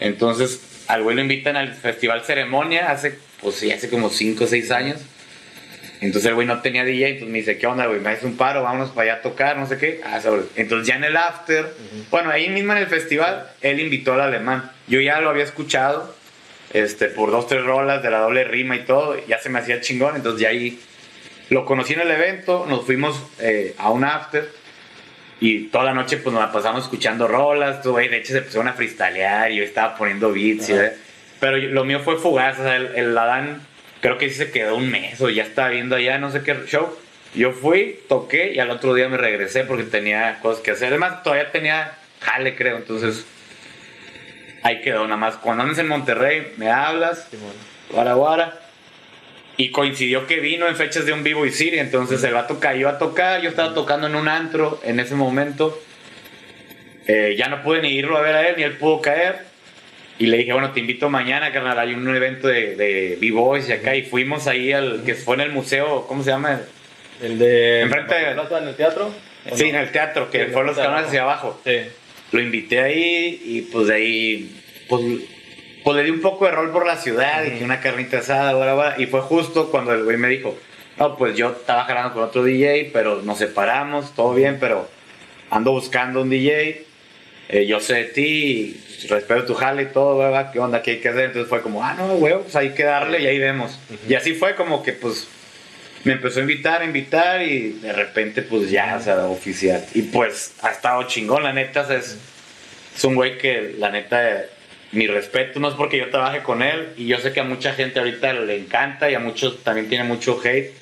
Entonces, al güey lo invitan al Festival Ceremonia hace, pues sí, hace como 5 o 6 años. Entonces el güey no tenía DJ, entonces me dice, ¿qué onda, güey? Me haces un paro, vámonos para allá a tocar, no sé qué. Ah, sobre. Entonces ya en el after, bueno, ahí mismo en el festival, él invitó al alemán. Yo ya lo había escuchado, este, por dos, tres rolas de la doble rima y todo, ya se me hacía chingón, entonces ya ahí lo conocí en el evento, nos fuimos eh, a un after y toda la noche pues nos la pasamos escuchando rolas, todo, güey, de hecho se pusieron a freestylear y yo estaba poniendo beats, y, eh, pero lo mío fue fugaz, o sea, el, el Adán creo que sí se quedó un mes o ya estaba viendo allá no sé qué show. Yo fui, toqué y al otro día me regresé porque tenía cosas que hacer. Además, todavía tenía jale, creo, entonces ahí quedó nada más. Cuando andas en Monterrey, me hablas, guara guara. Y coincidió que vino en fechas de un vivo y Siri, entonces el vato cayó a tocar, yo estaba tocando en un antro en ese momento. Eh, ya no pude ni irlo a ver a él, ni él pudo caer. Y le dije, bueno, te invito mañana, carnal, hay un evento de, de B-Boys y acá. Y fuimos ahí al que fue en el museo, ¿cómo se llama? El de. Enfrente de. En el teatro? Sí, en el teatro, que Sí, fueron los canales hacia abajo. Sí. Lo invité ahí y pues de ahí, pues, pues le di un poco de rol por la ciudad, y que una carnita asada, bla, y fue justo cuando el güey me dijo, no, pues yo estaba jalando con otro DJ, pero nos separamos, todo bien, pero ando buscando un DJ, eh, yo sé de ti, respeto tu jale y todo, bla, bla, ¿qué onda? ¿Qué hay que hacer? Entonces fue como, ah, no, güey, pues hay que darle y ahí vemos. Y así fue como que pues me empezó a invitar, a invitar y de repente pues ya, o sea, oficial. Y pues ha estado chingón, la neta, o sea, es, es un güey que la neta, mi respeto, no es porque yo trabaje con él y yo sé que a mucha gente ahorita le encanta y a muchos también tiene mucho hate.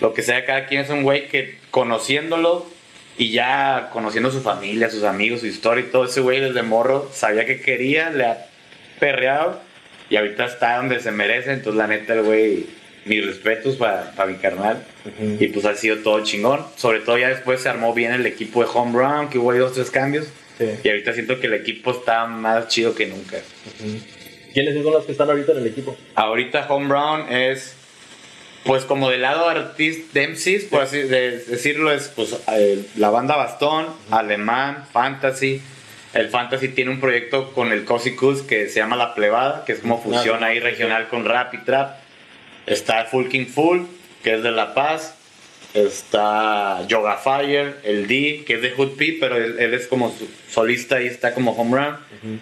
Lo que sea, cada quien es un güey que conociéndolo y ya conociendo su familia, sus amigos, su historia y todo, ese güey desde morro sabía que quería, le ha perreado y ahorita está donde se merece. Entonces, la neta, el güey, mis respetos para mi carnal. Y pues ha sido todo chingón. Sobre todo ya después se armó bien el equipo de Home Run, que hubo ahí dos, tres cambios. Sí. Y ahorita siento que el equipo está más chido que nunca. ¿Quiénes son los que están ahorita en el equipo? Ahorita Home Run es, pues como del lado artista de MCs, por así de- decirlo, es pues eh, la banda Bastón, Alemán, Fantasy. El Fantasy tiene un proyecto con el Cozy que se llama La Plebada, que es como fusión ahí regional con rap y trap. Está Full King Full, que es de La Paz. Está Yoga Fire, el D, que es de Hood P, pero él, él es como solista y está como home run.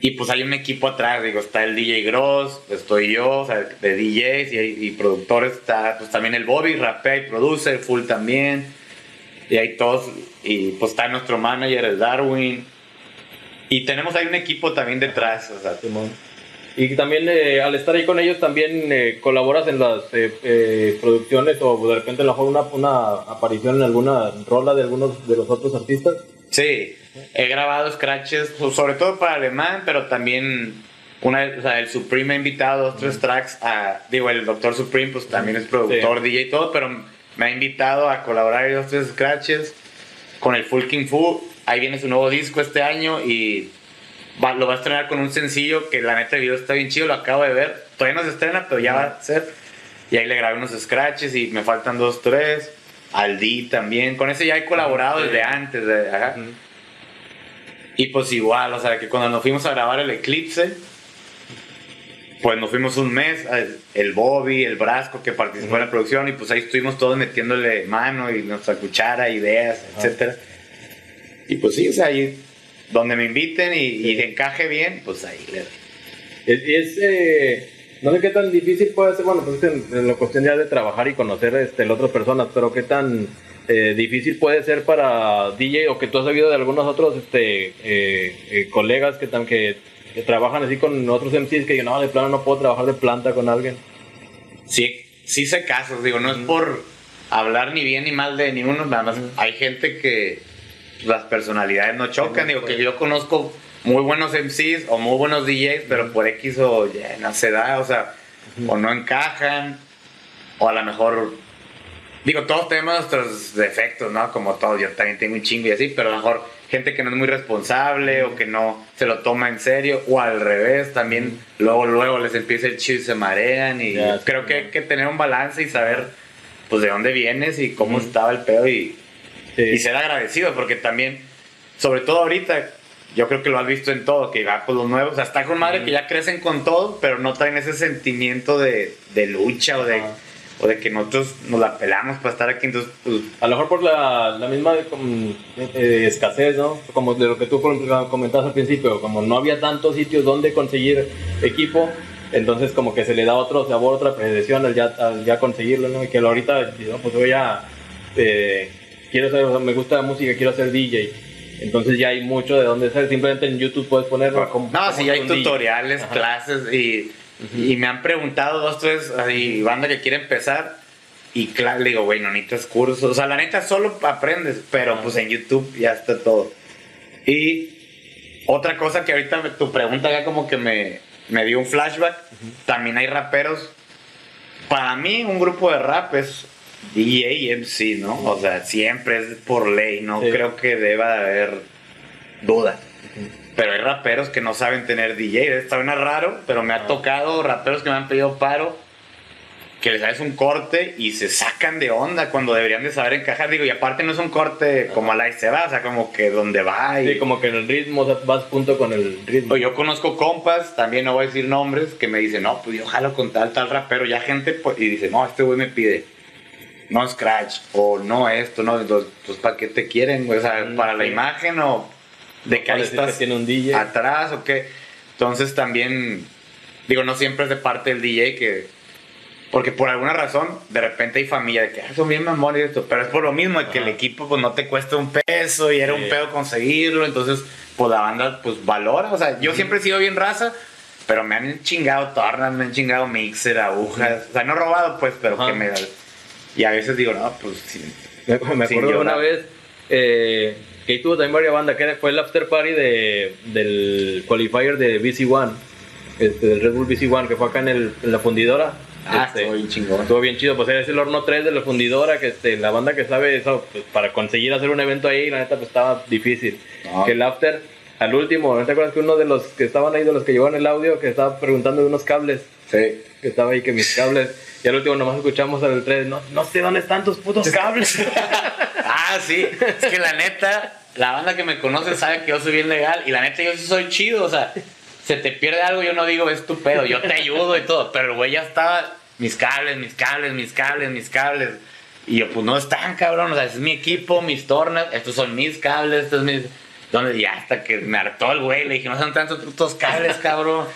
Y pues hay un equipo atrás, digo, está el DJ Gross, estoy yo, o sea, de DJs y, y productores, está pues también el Bobby, rapea y produce, Full también. Y hay todos, y pues está nuestro manager, el Darwin. Y tenemos ahí un equipo también detrás, o sea. Y también eh, al estar ahí con ellos también eh, colaboras en las eh, eh, producciones o de repente a lo mejor una, una aparición en alguna rola de algunos de los otros artistas. Sí, he grabado scratches, pues, sobre todo para alemán, pero también una, o sea, el Supreme ha invitado dos, tres tracks a, digo, el Doctor Supreme, pues también es productor, Sí. DJ y todo, pero me ha invitado a colaborar en dos, tres scratches con el Full King Fu. Ahí viene su nuevo disco este año y va- lo va a estrenar con un sencillo que la neta el video está bien chido, lo acabo de ver. Todavía no se estrena, pero ya va a ser. Y ahí le grabé unos scratches y me faltan dos, tres. Al D también. Con ese ya he colaborado Sí. desde antes. de- ajá. Y pues igual, o sea, que cuando nos fuimos a grabar el Eclipse, pues nos fuimos un mes, el- Bobby, el Brasco que participó en la producción y pues ahí estuvimos todos metiéndole mano y nuestra cuchara, ideas, etcétera. Y pues sí, o sea, ahí donde me inviten y, encaje bien, pues ahí le doy. Es, es, eh, no sé qué tan difícil puede ser, bueno, pues en, en la cuestión ya de trabajar y conocer este, las otras personas, pero qué tan eh, difícil puede ser para DJ o que tú has sabido de algunos otros este, eh, eh, colegas que, tan, que, que trabajan así con otros MCs que digan, no, de plano no puedo trabajar de planta con alguien. Sí, sí sé casos, digo, no es por hablar ni bien ni mal de ninguno, nada más hay gente que las personalidades no chocan, digo que yo conozco muy buenos MCs o muy buenos DJs, pero por X o Y no se da, o sea, o no encajan, o a lo mejor, digo, todos tenemos nuestros defectos, ¿no? Como todos, yo también tengo un chingo y así, pero a lo mejor gente que no es muy responsable o que no se lo toma en serio, o al revés, también luego, luego les empieza el chido y se marean y sí, creo que hay que tener un balance y saber, pues, de dónde vienes y cómo estaba el pedo y Sí. y ser agradecido, porque también, sobre todo ahorita, yo creo que lo has visto en todo, que va por los nuevos, o sea, está con madre que ya crecen con todo, pero no traen ese sentimiento de, de lucha o de, o de que nosotros nos la pelamos para estar aquí, entonces, pues, A lo mejor por la, la misma como, eh, escasez, ¿no? Como de lo que tú comentabas al principio, como no había tantos sitios donde conseguir equipo, entonces como que se le da otro sabor, otra apreciación al ya, al ya conseguirlo, ¿no? Y que ahorita, no, pues voy a, eh, quiero o sea, me gusta la música, quiero ser DJ. Entonces ya hay mucho de dónde ser, simplemente en YouTube puedes ponerlo como... No, como sí, hay tutoriales, Ajá. clases y, y me han preguntado dos, tres, así, banda que quiere empezar. Y claro, le digo, güey, no necesitas cursos. O sea, la neta solo aprendes, pero pues en YouTube ya está todo. Y otra cosa que ahorita tu pregunta ya como que me, me dio un flashback. También hay raperos. Para mí, un grupo de rap es DJ y MC, ¿no? O sea, siempre es por ley. No Sí. creo que deba de haber duda. Pero hay raperos que no saben tener DJ. Está bien raro, pero me ha Ah. tocado raperos que me han pedido paro que les haces un corte y se sacan de onda cuando deberían de saber encajar. Digo, y aparte no es un corte como a la y se va, o sea, como que donde va. Y... Sí, como que en el ritmo, o sea, vas punto con el ritmo. O yo conozco compas, también no voy a decir nombres, que me dicen, no, pues yo jalo con tal, tal rapero. Ya gente, pues, y dice, no, este güey me pide, no scratch, o no esto, no, entonces, pues ¿para qué te quieren? O sea, Mm, para la imagen o de que ahí que estás tiene un DJ. atrás o qué. Entonces también, digo, no siempre es de parte del DJ que... Porque por alguna razón, de repente hay familia de que "Ah, son bien mamones y esto, pero es por lo mismo de que el equipo pues no te cuesta un peso y era Sí. un pedo conseguirlo, entonces pues la banda pues valora, o sea, yo siempre he sido bien raza, pero me han chingado tornas, me han chingado mixer, agujas, o sea, no robado pues, pero que me... Y a veces digo, no, pues sí. Me, me Sin acuerdo de una llorar. vez eh, que tuvo también varias bandas, que fue el after party de, del qualifier de BC One, este, del Red Bull BC One, que fue acá en, el, en la fundidora. Ah, Este, estuvo bien chingón. Estuvo bien chido, pues es el horno 3 de la fundidora, que este, la banda que sabe eso, pues, para conseguir hacer un evento ahí, la neta, pues estaba difícil. No. Que el after, al último, ¿no te acuerdas que uno de los que estaban ahí, de los que llevaban el audio, que estaba preguntando de unos cables? Sí. Que estaba ahí que mis cables y al último nomás escuchamos al 3 no, no sé dónde están tus putos cables *laughs* Ah, sí. Es que la neta, la banda que me conoce sabe que yo soy bien legal. Y la neta, yo sí soy chido. O sea, se te pierde algo, yo no digo es tu pedo. Yo te ayudo y todo. Pero el güey ya estaba. Mis cables, mis cables, mis cables, mis cables. Y yo, pues no están, cabrón. O sea, es mi equipo, mis tornas. Estos son mis cables, estos es mis. Donde ya hasta que me hartó el güey, le dije, no son tantos putos cables, cabrón.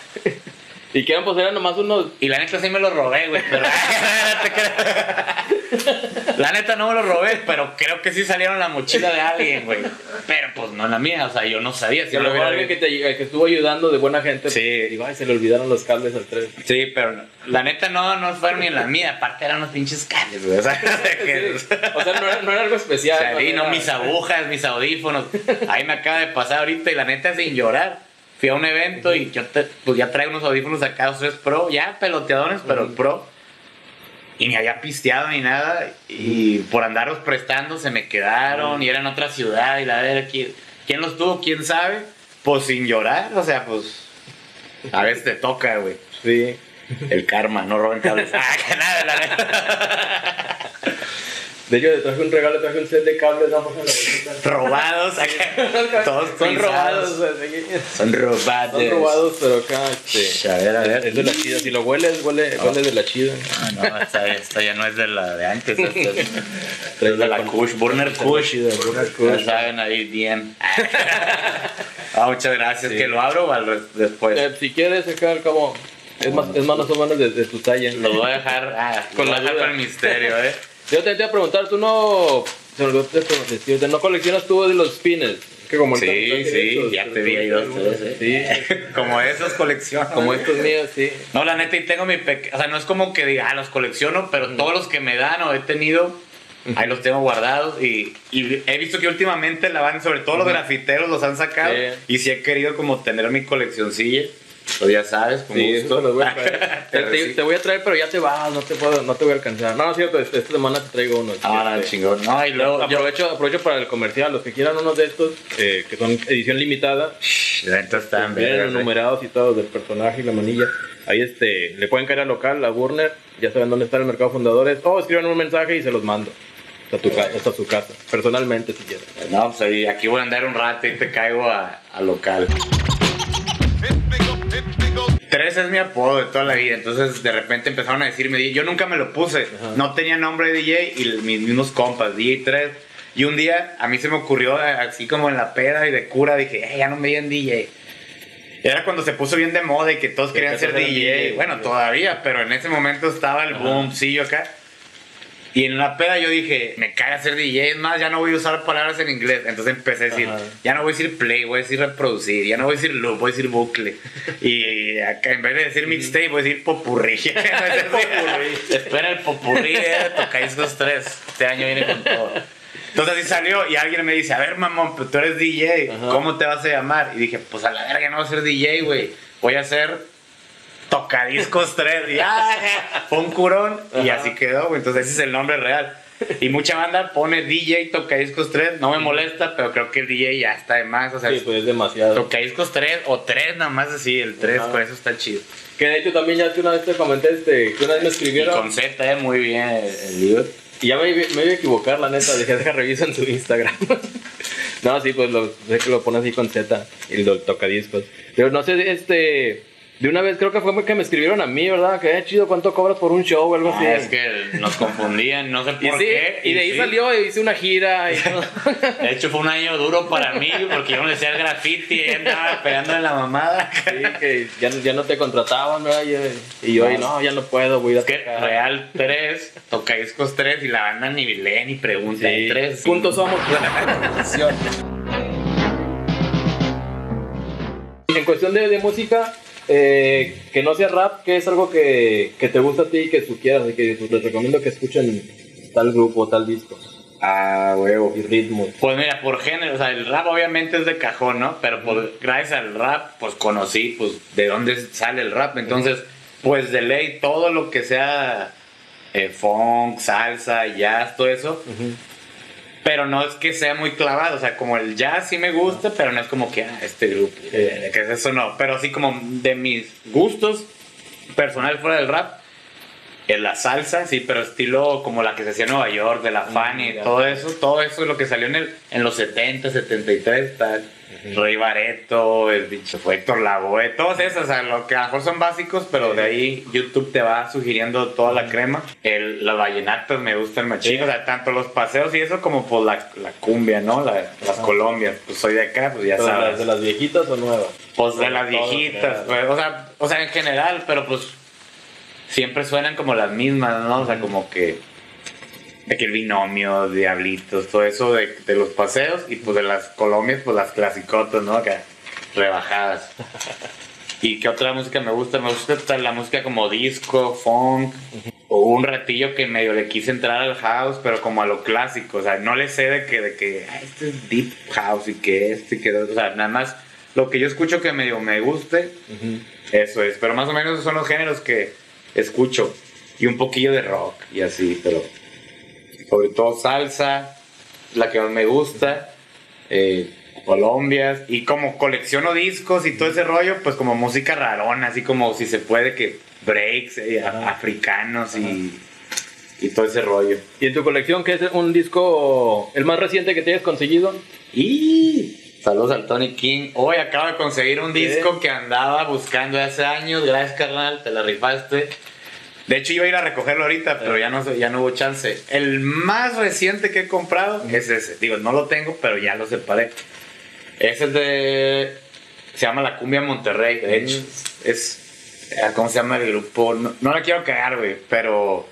Y que eran pues eran nomás unos Y la neta sí me lo robé, güey, pero... No *laughs* la neta no me lo robé, pero creo que sí salieron la mochila de alguien, güey. Pero pues no en la mía, o sea, yo no sabía si lo hubiera alguien que, te, que estuvo ayudando de buena gente Sí. y ay, se le olvidaron los cables al 3 Sí, pero la neta no, no fueron ni en la mía, aparte eran unos pinches cables, güey. O sea, *laughs* que- o sea no era, no era algo O especial sea, sí, no, era- mis agujas, mis audífonos. Ahí me acaba de pasar ahorita y la neta sin llorar. Fui a un evento y yo te- pues ya traigo unos audífonos acá, tres Pro, ya peloteadones, pero Ujú. Pro. Y ni había pisteado ni nada. Y por andarlos prestando se me quedaron y era en otra ciudad. Y la ver quién, quién los tuvo, quién sabe. Pues sin llorar, o sea, pues. A veces te toca, güey. sí El karma, no roben cables. *laughs* ah, que nada, la neta. *laughs* de hecho te traje un regalo traje un set de cables vamos a la bolsita Robados, *laughs* acá. Todos son pisados. robados así. Son robados. son robados pero acá este A ver, a ver. es de la chida si lo hueles huele huele de la chida Ah, no, esta, esta ya no es de la de antes. Esta es, *laughs* de la Kush, Burner Kush. Burner Ya saben ahí bien. *laughs* Ah, muchas gracias. Sí. ¿Que lo abro o después? Eh, si quieres al cabo es más es más o menos de, de tu talla Lo voy a dejar, ah, Con la a dejar duda. con el misterio, ¿eh? Yo te, te iba a preguntar, tú no. ¿no coleccionas tú de los pines? Que como Sí, sí, ya te vi ahí dos, *laughs* tres, ¿eh? Sí, Como esos colecciono. como estos míos, sí. No, la neta, y tengo mi pequeño. O sea, no es como que diga, ah, los colecciono, pero todos los que me dan o he tenido, ahí los tengo guardados. Y, y he visto que últimamente la van, sobre todo los grafiteros, los han sacado. Sí. Y sí he querido como tener mi coleccioncilla. Pues ya sabes, con Sí, gusto. los voy a traer. *laughs* te, te- voy a traer, pero ya te vas, no te puedo, no te voy a alcanzar. No, es cierto, esta, esta semana te traigo uno. Ah, Este, chingón. No, y luego aprovecho, aprovecho para el comercial, los que quieran unos de estos, eh, que son edición limitada, neta están vergas, eh. numerados y todo del personaje y la manilla. Ahí este, le pueden caer al local, a Burner, ya saben dónde está el mercado fundadores, o escriban un mensaje y se los mando. Hasta, tu ca- hasta su casa, personalmente si quieren. No, pues ahí, aquí voy a andar un rato y te caigo a, a local. Tres es mi apodo de toda la vida. Entonces de repente empezaron a decirme, yo nunca me lo puse, no tenía nombre de DJ y mis mismos compas, DJ 3. Y un día a mí se me ocurrió, eh, así como en la peda y de cura, dije, eh, ya no me digan DJ. Era cuando se puso bien de moda y que todos querían ser DJ. Bueno, todavía, pero en ese momento estaba el boom, sí, yo acá. Y en la peda yo dije, me caga ser DJ, es más, ya no voy a usar palabras en inglés. Entonces empecé a decir, ya no voy a decir play, voy a decir reproducir, ya no voy a decir loop, voy a decir bucle. y acá en vez de decir mixtape, voy a decir popurrí. *laughs* *laughs* Espera el popurrí, eh, tocáis tres. Este año viene con todo. Entonces así salió y alguien me dice, a ver, mamón, pero tú eres DJ, ¿cómo te vas a llamar? Y dije, pues a la verga no voy a ser DJ, güey. Voy a ser Tocadiscos 3. Y fue un curón y así quedó, güey. Entonces ese es el nombre real. Y mucha banda pone DJ Tocadiscos 3, no me molesta, pero creo que el DJ ya está de más. O sea, sí, pues es demasiado. Tocadiscos 3 o 3 nada más así, el 3, con eso está chido. Que de hecho también ya que una vez te comenté, este, que una vez me escribieron. Y con Z, eh, muy bien el, libro. Y ya me, me, iba a equivocar, la neta, dije, *laughs* deja revisar en tu Instagram. *laughs* no, sí, pues lo, sé que lo pones así con Z, el tocadiscos. Pero no sé, este de una vez creo que fue que me escribieron a mí, ¿verdad? Que es eh, chido, ¿cuánto cobras por un show o algo así? es que nos confundían, no sé por y qué. Y, de ahí salió y hice una gira y *laughs* todo. De hecho fue un año duro para mí porque yo no decía el graffiti y andaba pegando en la mamada. Sí, que ya, ya no te contrataban, ¿verdad? Y, yo, no. no, ya no puedo, voy a que Real 3, Tocadiscos 3 y la banda ni lee ni pregunta. Sí. 3. Juntos somos. *laughs* en cuestión de, de música, eh, que no sea rap, que es algo que, que, te gusta a ti y que sugieras y que pues, les recomiendo que escuchen tal grupo, tal disco. Ah, huevo. Y ritmo. Pues mira, por género, o sea, el rap obviamente es de cajón, ¿no? Pero gracias al rap, pues conocí, pues, de dónde sale el rap. Entonces, pues de ley, todo lo que sea eh, funk, salsa, jazz, todo eso, pero no es que sea muy clavado, o sea, como el jazz sí me gusta, pero no es como que, ah, este grupo, eh, que es eso no, pero sí como de mis gustos personales fuera del rap, es la salsa, sí, pero estilo como la que se hacía en Nueva York, de la Fanny, todo eso, todo eso es lo que salió en, el, en los 70, 73, tal. Rey Bareto, el bicho fue Héctor Lavoe, todos esos, o sea, lo que a lo mejor son básicos, pero de ahí YouTube te va sugiriendo toda la crema. El, las vallenatas me gustan machín, o sea, tanto los paseos y eso como por la, la cumbia, ¿no? La, las Colombias, pues soy de acá, pues ya sabes. ¿De las viejitas o nuevas? Pues de las viejitas, pues, o, sea, o sea, en general, pero pues siempre suenan como las mismas, ¿no? O sea, como que de que el binomio, diablitos, todo eso de, de, los paseos y pues de las Colombias, pues las clasicotas, ¿no? Acá, rebajadas. *laughs* ¿Y qué otra música me gusta? Me gusta la música como disco, funk, o un ratillo que medio le quise entrar al house, pero como a lo clásico, o sea, no le sé de que, de que, este es deep house y que este y que, o sea, nada más lo que yo escucho que medio me guste, eso es, pero más o menos son los géneros que escucho, y un poquillo de rock y así, pero sobre todo salsa, la que más me gusta, eh, Colombias, y como colecciono discos y todo ese rollo, pues como música rarona, así como si se puede que breaks eh, africanos y, y, todo ese rollo. ¿Y en tu colección qué es un disco, el más reciente que te hayas conseguido? Y... Saludos al Tony King. Hoy acabo de conseguir un disco que andaba buscando hace años. Gracias, carnal, te la rifaste. De hecho, iba a ir a recogerlo ahorita, pero ya no, ya no hubo chance. El más reciente que he comprado es ese. Digo, no lo tengo, pero ya lo separé. Es el de. Se llama La Cumbia Monterrey. De hecho, es. Ah, ¿Cómo se llama el grupo? No, la quiero cagar, güey, pero.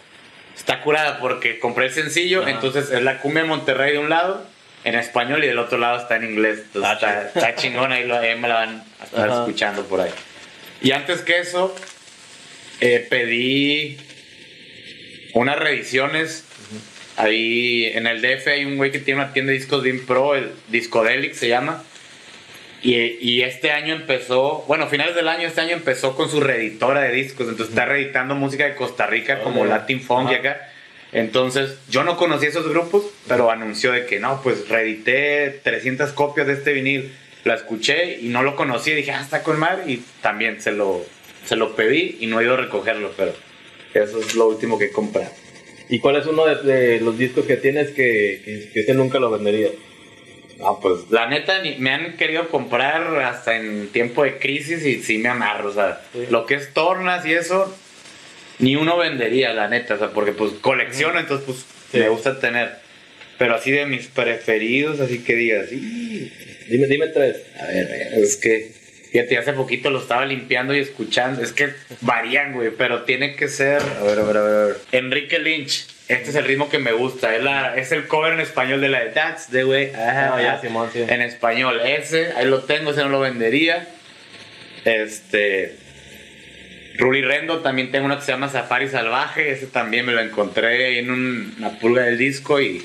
Está curada porque compré el sencillo, entonces es La Cumbia Monterrey de un lado, en español, y del otro lado está en inglés. Entonces ah, está, está, chingona y lo, me la van a estar escuchando por ahí. Y antes que eso, eh, pedí unas revisiones. Ahí en el DF hay un güey que tiene una tienda de discos bien pro, el Discodelic se llama. Y, y, este año empezó, bueno, finales del año, este año empezó con su reeditora de discos. Entonces está reeditando música de Costa Rica como Latin Funk y acá. Entonces yo no conocí esos grupos, pero anunció de que no, pues reedité 300 copias de este vinil. La escuché y no lo conocí. Dije, ah, está con mar. Y también se lo, se lo pedí y no he ido a recogerlo, pero eso es lo último que he comprado. ¿Y cuál es uno de, los discos que tienes que, que, ese nunca lo vendería? No, pues la neta ni- me han querido comprar hasta en tiempo de crisis y sí me amarro, o sea, Sí. lo que es tornas y eso, ni uno vendería, la neta, o sea, porque pues colecciono, entonces pues Sí. me gusta tener. Pero así de mis preferidos, así que digas. Dime, dime tres. a ver, es que, fíjate, hace poquito lo estaba limpiando y escuchando, es que varían, güey, pero tiene que ser, a ver, a ver, a ver, a ver. Enrique Lynch. Este es el ritmo que me gusta. Es, la, es el cover en español de la de That's the way. Ajá, Ah, ya, ajá. Simón, sí. En español, ese, ahí lo tengo, ese no lo vendería. Este. Ruli Rendo también tengo uno que se llama Safari Salvaje. Ese también me lo encontré en un- una pulga del disco y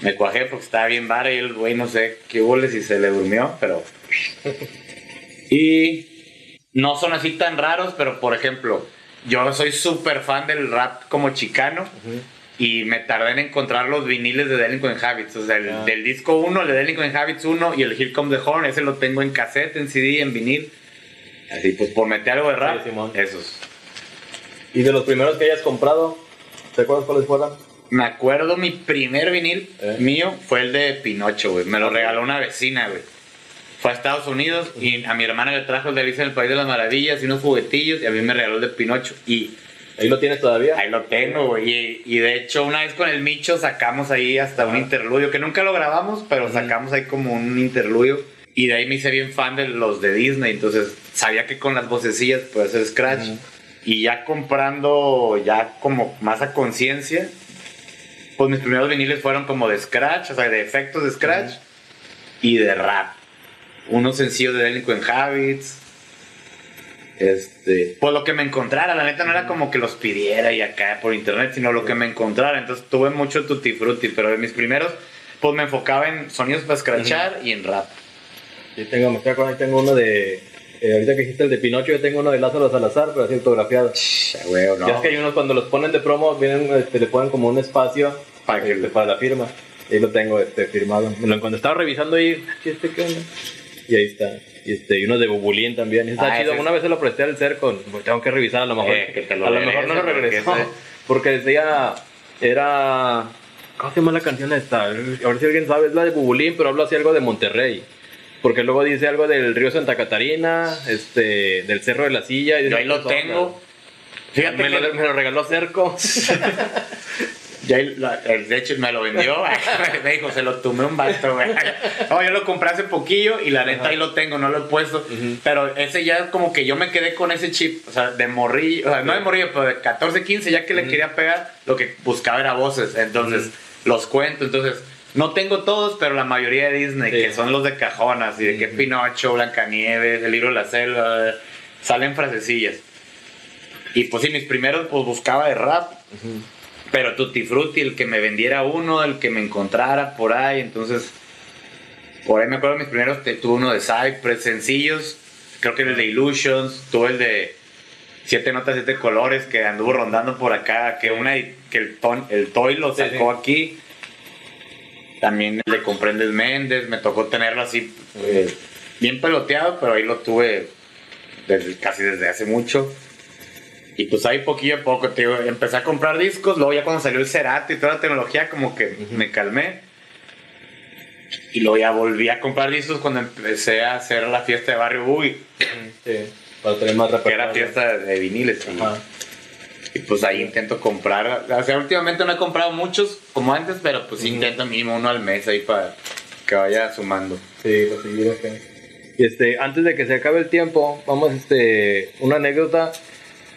me cuajé porque estaba bien vara y el güey no sé qué hubo si se le durmió, pero. *laughs* Y no son así tan raros, pero por ejemplo, yo soy súper fan del rap como chicano. Y me tardé en encontrar los viniles de Delinquent Habits. O sea, el, Ah. del disco 1, el de Delinquent Habits 1 y el Here Comes the Horn. Ese lo tengo en cassette, en CD, en vinil. Así pues, por meter algo de rap, Sí, Simón. esos. ¿Y de los primeros que hayas comprado? ¿Te acuerdas cuáles fueron? Me acuerdo mi primer vinil ¿Eh? mío fue el de Pinocho, güey. Me lo regaló una vecina, güey. Fue a Estados Unidos y a mi hermana le trajo el de Alicia en el País de las Maravillas y unos juguetillos y a mí me regaló el de Pinocho. Y ¿Ahí lo tienes todavía? Ahí lo tengo, güey. Y, y de hecho, una vez con el Micho sacamos ahí hasta un interludio, que nunca lo grabamos, pero sacamos ahí como un interludio. Y de ahí me hice bien fan de los de Disney. Entonces, sabía que con las vocecillas puede hacer scratch. Ujú. Y ya comprando, ya como más a conciencia, pues mis primeros viniles fueron como de scratch, o sea, de efectos de scratch y de rap. Unos sencillos de Delinquent Habits. Este, pues lo que me encontrara, la neta no era como que los pidiera y acá por internet, sino lo que me encontrara. Entonces tuve mucho tutti frutti, pero de mis primeros, pues me enfocaba en sonidos para scratchar y en rap. Yo tengo, me estoy acordando, tengo uno de. eh, ahorita que dijiste el de Pinocho, yo tengo uno de Lázaro Salazar, pero así autografiado. Güey, ¿no? Ya es que hay unos cuando los ponen de promo, vienen, este, le ponen como un espacio Para este, para la firma. Y ahí lo tengo este, firmado. Lo- Cuando estaba revisando ahí, ¿qué este qué onda? Y ahí está. Y, este, y uno de Bubulín también. Está Ah, chido. es- Una vez se lo presté al cerco. Tengo que revisar a lo mejor. Eh, que lo a lo mejor no lo regresó. porque *laughs* Porque, decía. Era. ¿Cómo se llama la canción esta? A ver si alguien sabe. Es la de Bubulín, pero habla así algo de Monterrey. Porque luego dice algo del río Santa Catarina, este, del Cerro de la Silla. y Yo ahí lo otras tengo. Fíjate me, que lo, me lo regaló Cerco. *laughs* Ya de hecho me lo vendió, *laughs* me dijo, se lo tomé un güey. *laughs* No, yo lo compré hace poquillo y la neta ahí lo tengo, no lo he puesto. Ujú. Pero ese ya como que yo me quedé con ese chip, o sea, de morrillo, o sea, no de morrillo, pero de 14, 15, ya que le quería pegar, lo que buscaba era voces. Entonces, los cuento, entonces, no tengo todos, pero la mayoría de Disney, Sí. que son los de cajonas, y de que Pinocho, Blancanieves, El libro de la selva, salen frasecillas. Y pues sí, mis primeros, pues buscaba de rap. Pero Tutti Frutti, el que me vendiera uno, el que me encontrara por ahí, entonces. Por ahí me acuerdo mis primeros, te- tuve uno de Cypress, sencillos. Creo que el de Illusions, tuve el de Siete Notas, Siete Colores, que anduvo rondando por acá, que una que el, ton, el Toy lo Sí, sacó sí. aquí. También el de Comprendes Méndez, me tocó tenerlo así, eh, bien peloteado, pero ahí lo tuve desde- casi desde hace mucho. Y pues ahí poquillo a poco, digo, empecé a comprar discos, luego ya cuando salió el Cerati y toda la tecnología, como que me calmé. Y luego ya volví a comprar discos cuando empecé a hacer la fiesta de Barrio Boogie, Sí, para tener más que repertorio. era fiesta de viniles. Ajá. Y pues ahí intento comprar, o sea, últimamente no he comprado muchos como antes, pero pues sí intento mínimo uno al mes ahí para que vaya sumando. Sí, seguir acá. Y este, antes de que se acabe el tiempo, vamos, este, una anécdota.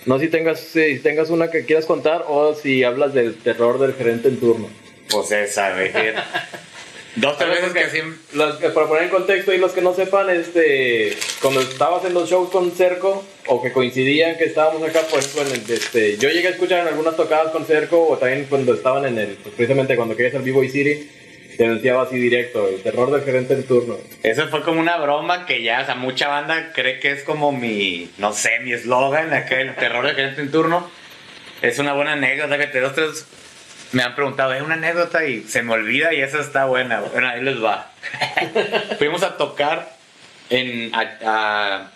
No sé si tengas, si tengas una que quieras contar o si hablas del terror del gerente en turno. Pues esa, güey. *laughs* Dos, tres veces que así... Los para poner en contexto y los que no sepan, este, cuando estabas en los shows con Cerco o que coincidían que estábamos acá, pues, bueno, este, yo llegué a escuchar en algunas tocadas con Cerco o también cuando estaban en el, pues, precisamente cuando querías el Vivo y City, te anunciaba así directo, el terror del gerente en turno. Eso fue como una broma que ya, o sea, mucha banda cree que es como mi, no sé, mi eslogan, acá el terror del gerente en turno. Es una buena anécdota que te dos, tres me han preguntado, es una anécdota y se me olvida y esa está buena. Bueno, ahí les va. *laughs* Fuimos a tocar en, a- a-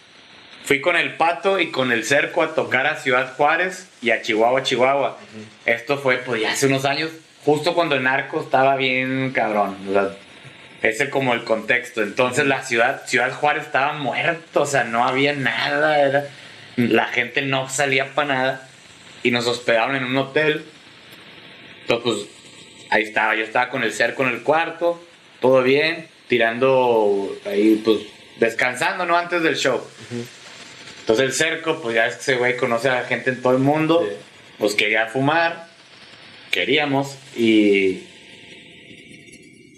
fui con el Pato y con el Cerco a tocar a Ciudad Juárez y a Chihuahua, Chihuahua. Esto fue pues ya hace unos años, justo cuando el narco estaba bien cabrón. o sea, Ese como el contexto. Entonces la ciudad, Ciudad Juárez estaba muerto, o sea, no había nada, era, la gente no salía para nada y nos hospedaron en un hotel. Entonces, pues ahí estaba, yo estaba con el cerco en el cuarto, todo bien, tirando ahí, pues descansando, ¿no? Antes del show. Entonces el cerco, pues ya es que ese güey conoce a la gente en todo el mundo, Sí. pues quería fumar, queríamos y...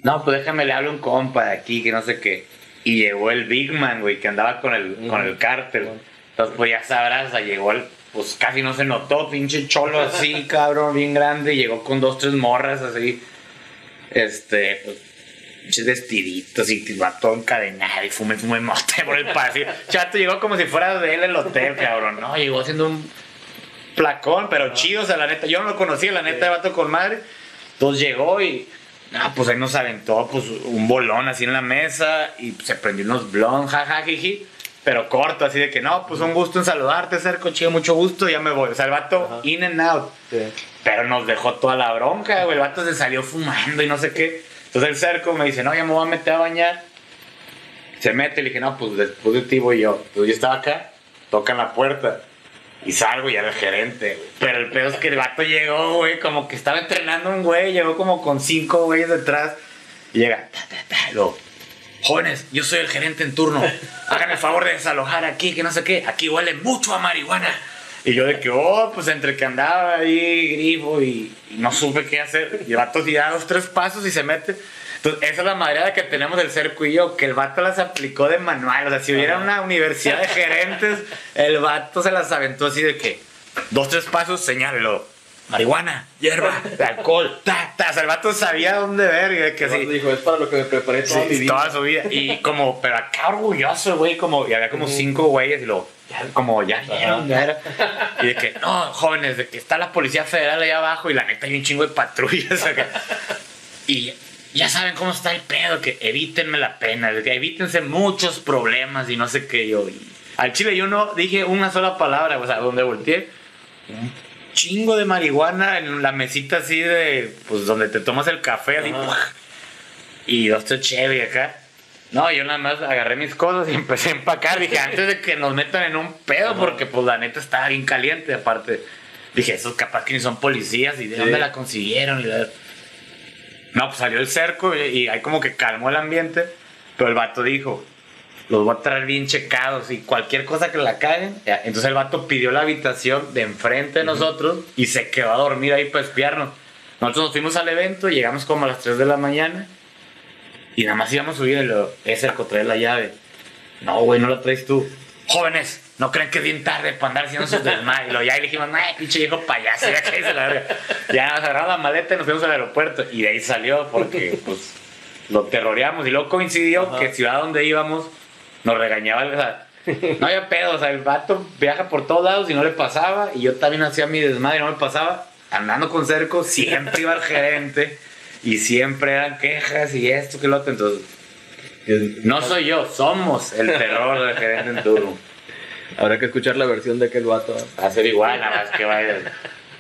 No, pues déjame le hablo a un compa de aquí, que no sé qué. Y llegó el Big Man, güey, que andaba con el, con el cártel. Entonces, pues ya sabrás, llegó el... Pues casi no se notó, pinche cholo así, *laughs* cabrón, bien grande. y Llegó con dos, tres morras así. Este, pues, pinches vestiditos y va todo encadenado y fume, fume mote por el pasillo. Chato llegó como si fuera de él el hotel, cabrón, ¿no? Llegó haciendo un placón, pero chido, o sea, la neta, yo no lo conocía, la neta, de vato con madre. Entonces llegó y, no, pues ahí nos aventó, pues, un bolón así en la mesa y se prendió unos blondes, jaja, jiji. Pero corto, así de que no, pues un gusto en saludarte, Cerco, chido, mucho gusto, ya me voy. O sea, el vato Ajá. in and out. Sí. Pero nos dejó toda la bronca, güey. El vato se salió fumando y no sé qué. Entonces el cerco me dice, no, ya me voy a meter a bañar. Se mete y le dije, no, pues después de ti voy yo. Entonces yo estaba acá, tocan la puerta. Y salgo y era el gerente, güey. Pero el pedo es que el vato llegó, güey, como que estaba entrenando un güey. Llegó como con cinco güeyes detrás. Y llega, ta, ta, ta, y luego, Jóvenes, yo soy el gerente en turno. Hagan el favor de desalojar aquí, que no sé qué. Aquí huele mucho a marihuana. Y yo de que, oh, pues entre que andaba ahí grifo y, y no supe qué hacer. Y el vato da dos, tres pasos y se mete. Entonces, esa es la madreada que tenemos el cerco y yo, que el vato las aplicó de manual. O sea, si hubiera una universidad de gerentes, el vato se las aventó así de que, dos, tres pasos, señálelo. Marihuana, hierba, *laughs* alcohol, ta, ta. El vato sabía dónde ver y que sí. dijo, es para lo que me preparé toda Sí, mi vida. toda su vida. Y como, pero acá orgulloso, güey, como, y había como cinco güeyes y luego, ya, como, ya vieron, ya era. Y de que, no, jóvenes, de que está la Policía Federal allá abajo y la neta hay un chingo de patrullas acá. Y ya saben cómo está el pedo, que evítenme la pena, que evítense muchos problemas y no sé qué yo. Al chile yo no dije una sola palabra, o sea, donde volteé, chingo de marihuana en la mesita así de, pues donde te tomas el café, y dos Chevy acá. No, yo nada más agarré mis cosas y *laughs* empecé a empacar. Dije, antes de que nos metan en un pedo, porque pues la neta estaba bien caliente. Aparte, dije, esos capaz que ni son policías y de Sí. dónde la consiguieron. Y la- No, pues salió el cerco y, y ahí como que calmó el ambiente. Pero el vato dijo, los voy a traer bien checados y cualquier cosa que la caguen. Entonces el vato pidió la habitación de enfrente de nosotros y se quedó a dormir ahí para espiarnos. Nosotros nos fuimos al evento, llegamos como a las 3 de la mañana y nada más íbamos a subir y lo, es cerco, trae la llave. No, güey, no la traes tú. Jóvenes, no creen que es bien tarde para andar haciendo sus desmayos. Y lo ya y le dijimos, no, pinche viejo payaso, ya que la verga. Ya nos agarramos la maleta y nos fuimos al aeropuerto. Y de ahí salió porque, pues, lo terroreamos. Y luego coincidió Ajá. que ciudad donde íbamos nos regañaba. O sea, no había pedo. O sea, el vato viaja por todos lados y no le pasaba. Y yo también hacía mi desmadre y no me pasaba. Andando con cerco, siempre iba el gerente. Y siempre eran quejas y esto que lo otro. Entonces, no soy yo, somos el terror del gerente en turno. Habrá que escuchar la versión de aquel vato. Va a ser igual, nada más que va a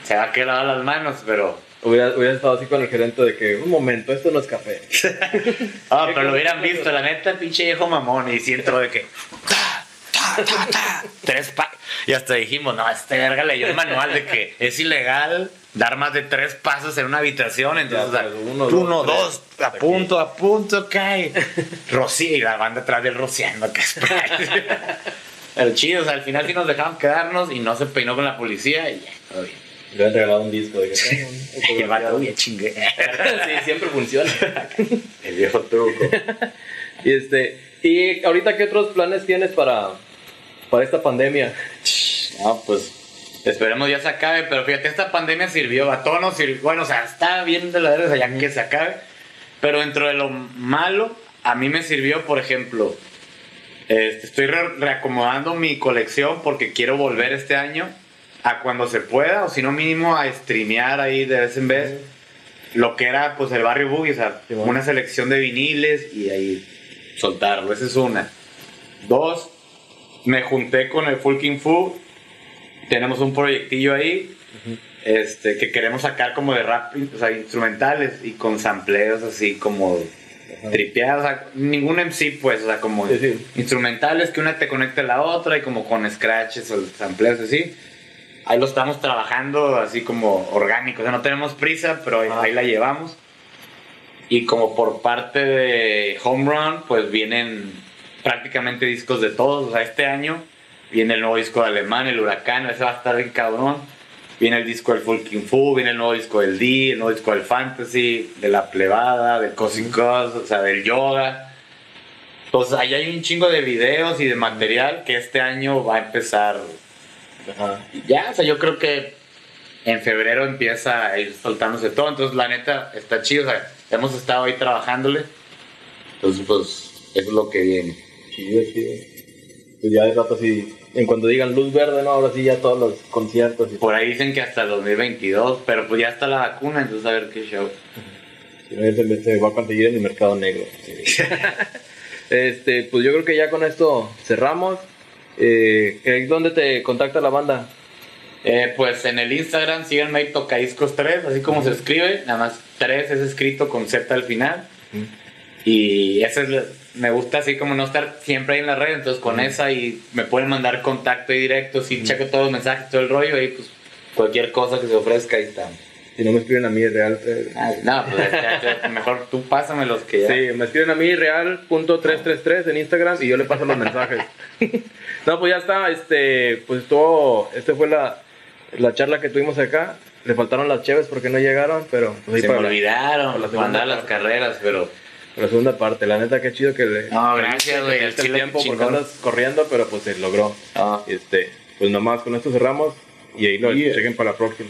se va a quedar las manos, pero. Hubiera, hubiera estado así con el gerente de que, un momento, esto no es café. *laughs* Ah, pero lo hubieran visto, la neta, pinche viejo mamón. Y si entró de que. ta, ta, ta, ta, tres pa Y hasta dijimos, no, este verga leyó el manual de que es ilegal dar más de tres pasos en una habitación. Entonces, Ya, pues, uno, uno, dos, dos, a punto, a punto, cae. Rocío, y la banda atrás del rociando, que es *laughs* *laughs* El chido, o sea, al final sí nos dejaron quedarnos y no se peinó con la policía y ya, todo bien. Le han regalado un disco de que "Toma, un Y *laughs* el vato, autografiado". ya chingué. Sí, siempre funciona. *laughs* El viejo truco. Y este, y ahorita qué otros planes tienes para, para esta pandemia? No, pues esperemos ya se acabe, pero fíjate, esta pandemia sirvió, a todos nos sirvió. Bueno, o sea, está bien de la verga ya que se acabe, pero dentro de lo malo, a mí me sirvió, por ejemplo, este, estoy re- reacomodando mi colección porque quiero volver este año a cuando se pueda, o si no mínimo a streamear ahí de vez en vez lo que era pues el barrio Boogie, o sea, Sí, bueno. una selección de viniles y ahí soltarlo, esa es una. Dos, me junté con el Full King Fu, tenemos un proyectillo ahí este, que queremos sacar como de rap, o sea, instrumentales y con sampleos así como tripeada, o sea, ningún MC, pues, o sea, como Sí, sí. instrumentales que una te conecte a la otra y como con scratches o sampleos así. Ahí lo estamos trabajando así como orgánico, o sea, no tenemos prisa, pero ahí, Ah. ahí la llevamos. Y como por parte de Home Run, pues vienen prácticamente discos de todos, o sea, este año viene el nuevo disco de Alemán, el Huracán, ese va a estar bien cabrón. Viene el disco del Fulking Fu, viene el nuevo disco del D, el nuevo disco del Fantasy, de la plebada, del Cosmic Cos, o sea, del yoga. Entonces, ahí hay un chingo de videos y de material que este año va a empezar. Ajá. Ya, o sea, yo creo que en febrero empieza a ir soltándose todo. Entonces, la neta, está chido. O sea, hemos estado ahí trabajándole. Entonces, pues, eso es lo que viene. Chido, chido. Pues ya de rato sí, en cuando digan luz verde, ¿no? Ahora sí ya todos los conciertos y Por ahí dicen que hasta el 2022, pero pues ya está la vacuna, entonces a ver qué show. Si no, ya se, se va a conseguir en el mercado negro. *laughs* este, pues yo creo que ya con esto cerramos. Eh, ¿Dónde te contacta la banda? Eh, pues en el Instagram síganme ahí Tocadiscos 3, así como se escribe, nada más 3 es escrito con Z al final. Y esa es la- me gusta así como no estar siempre ahí en la red, entonces con esa y me pueden mandar contacto ahí directo, si checo todos los mensajes, todo el rollo, ahí pues cualquier cosa que se ofrezca ahí está. Si no me escriben a mí, real. eh, Ah, no, pues ya- ya- mejor tú pásame los que ya. Sí, me escriben a mí real.333 en Instagram y yo le paso los mensajes. *laughs* no, pues ya está, este, pues todo, esta fue la, la charla que tuvimos acá. Le faltaron las cheves porque no llegaron, pero pues Se me para, olvidaron para la segunda mandar las carreras, pero la segunda parte. La neta, qué chido que le... No, gracias, güey, que el tiempo porque andas corriendo, pero pues se logró. Ah. Este, pues nomás con esto cerramos y ahí lo Yeah. chequen para la próxima.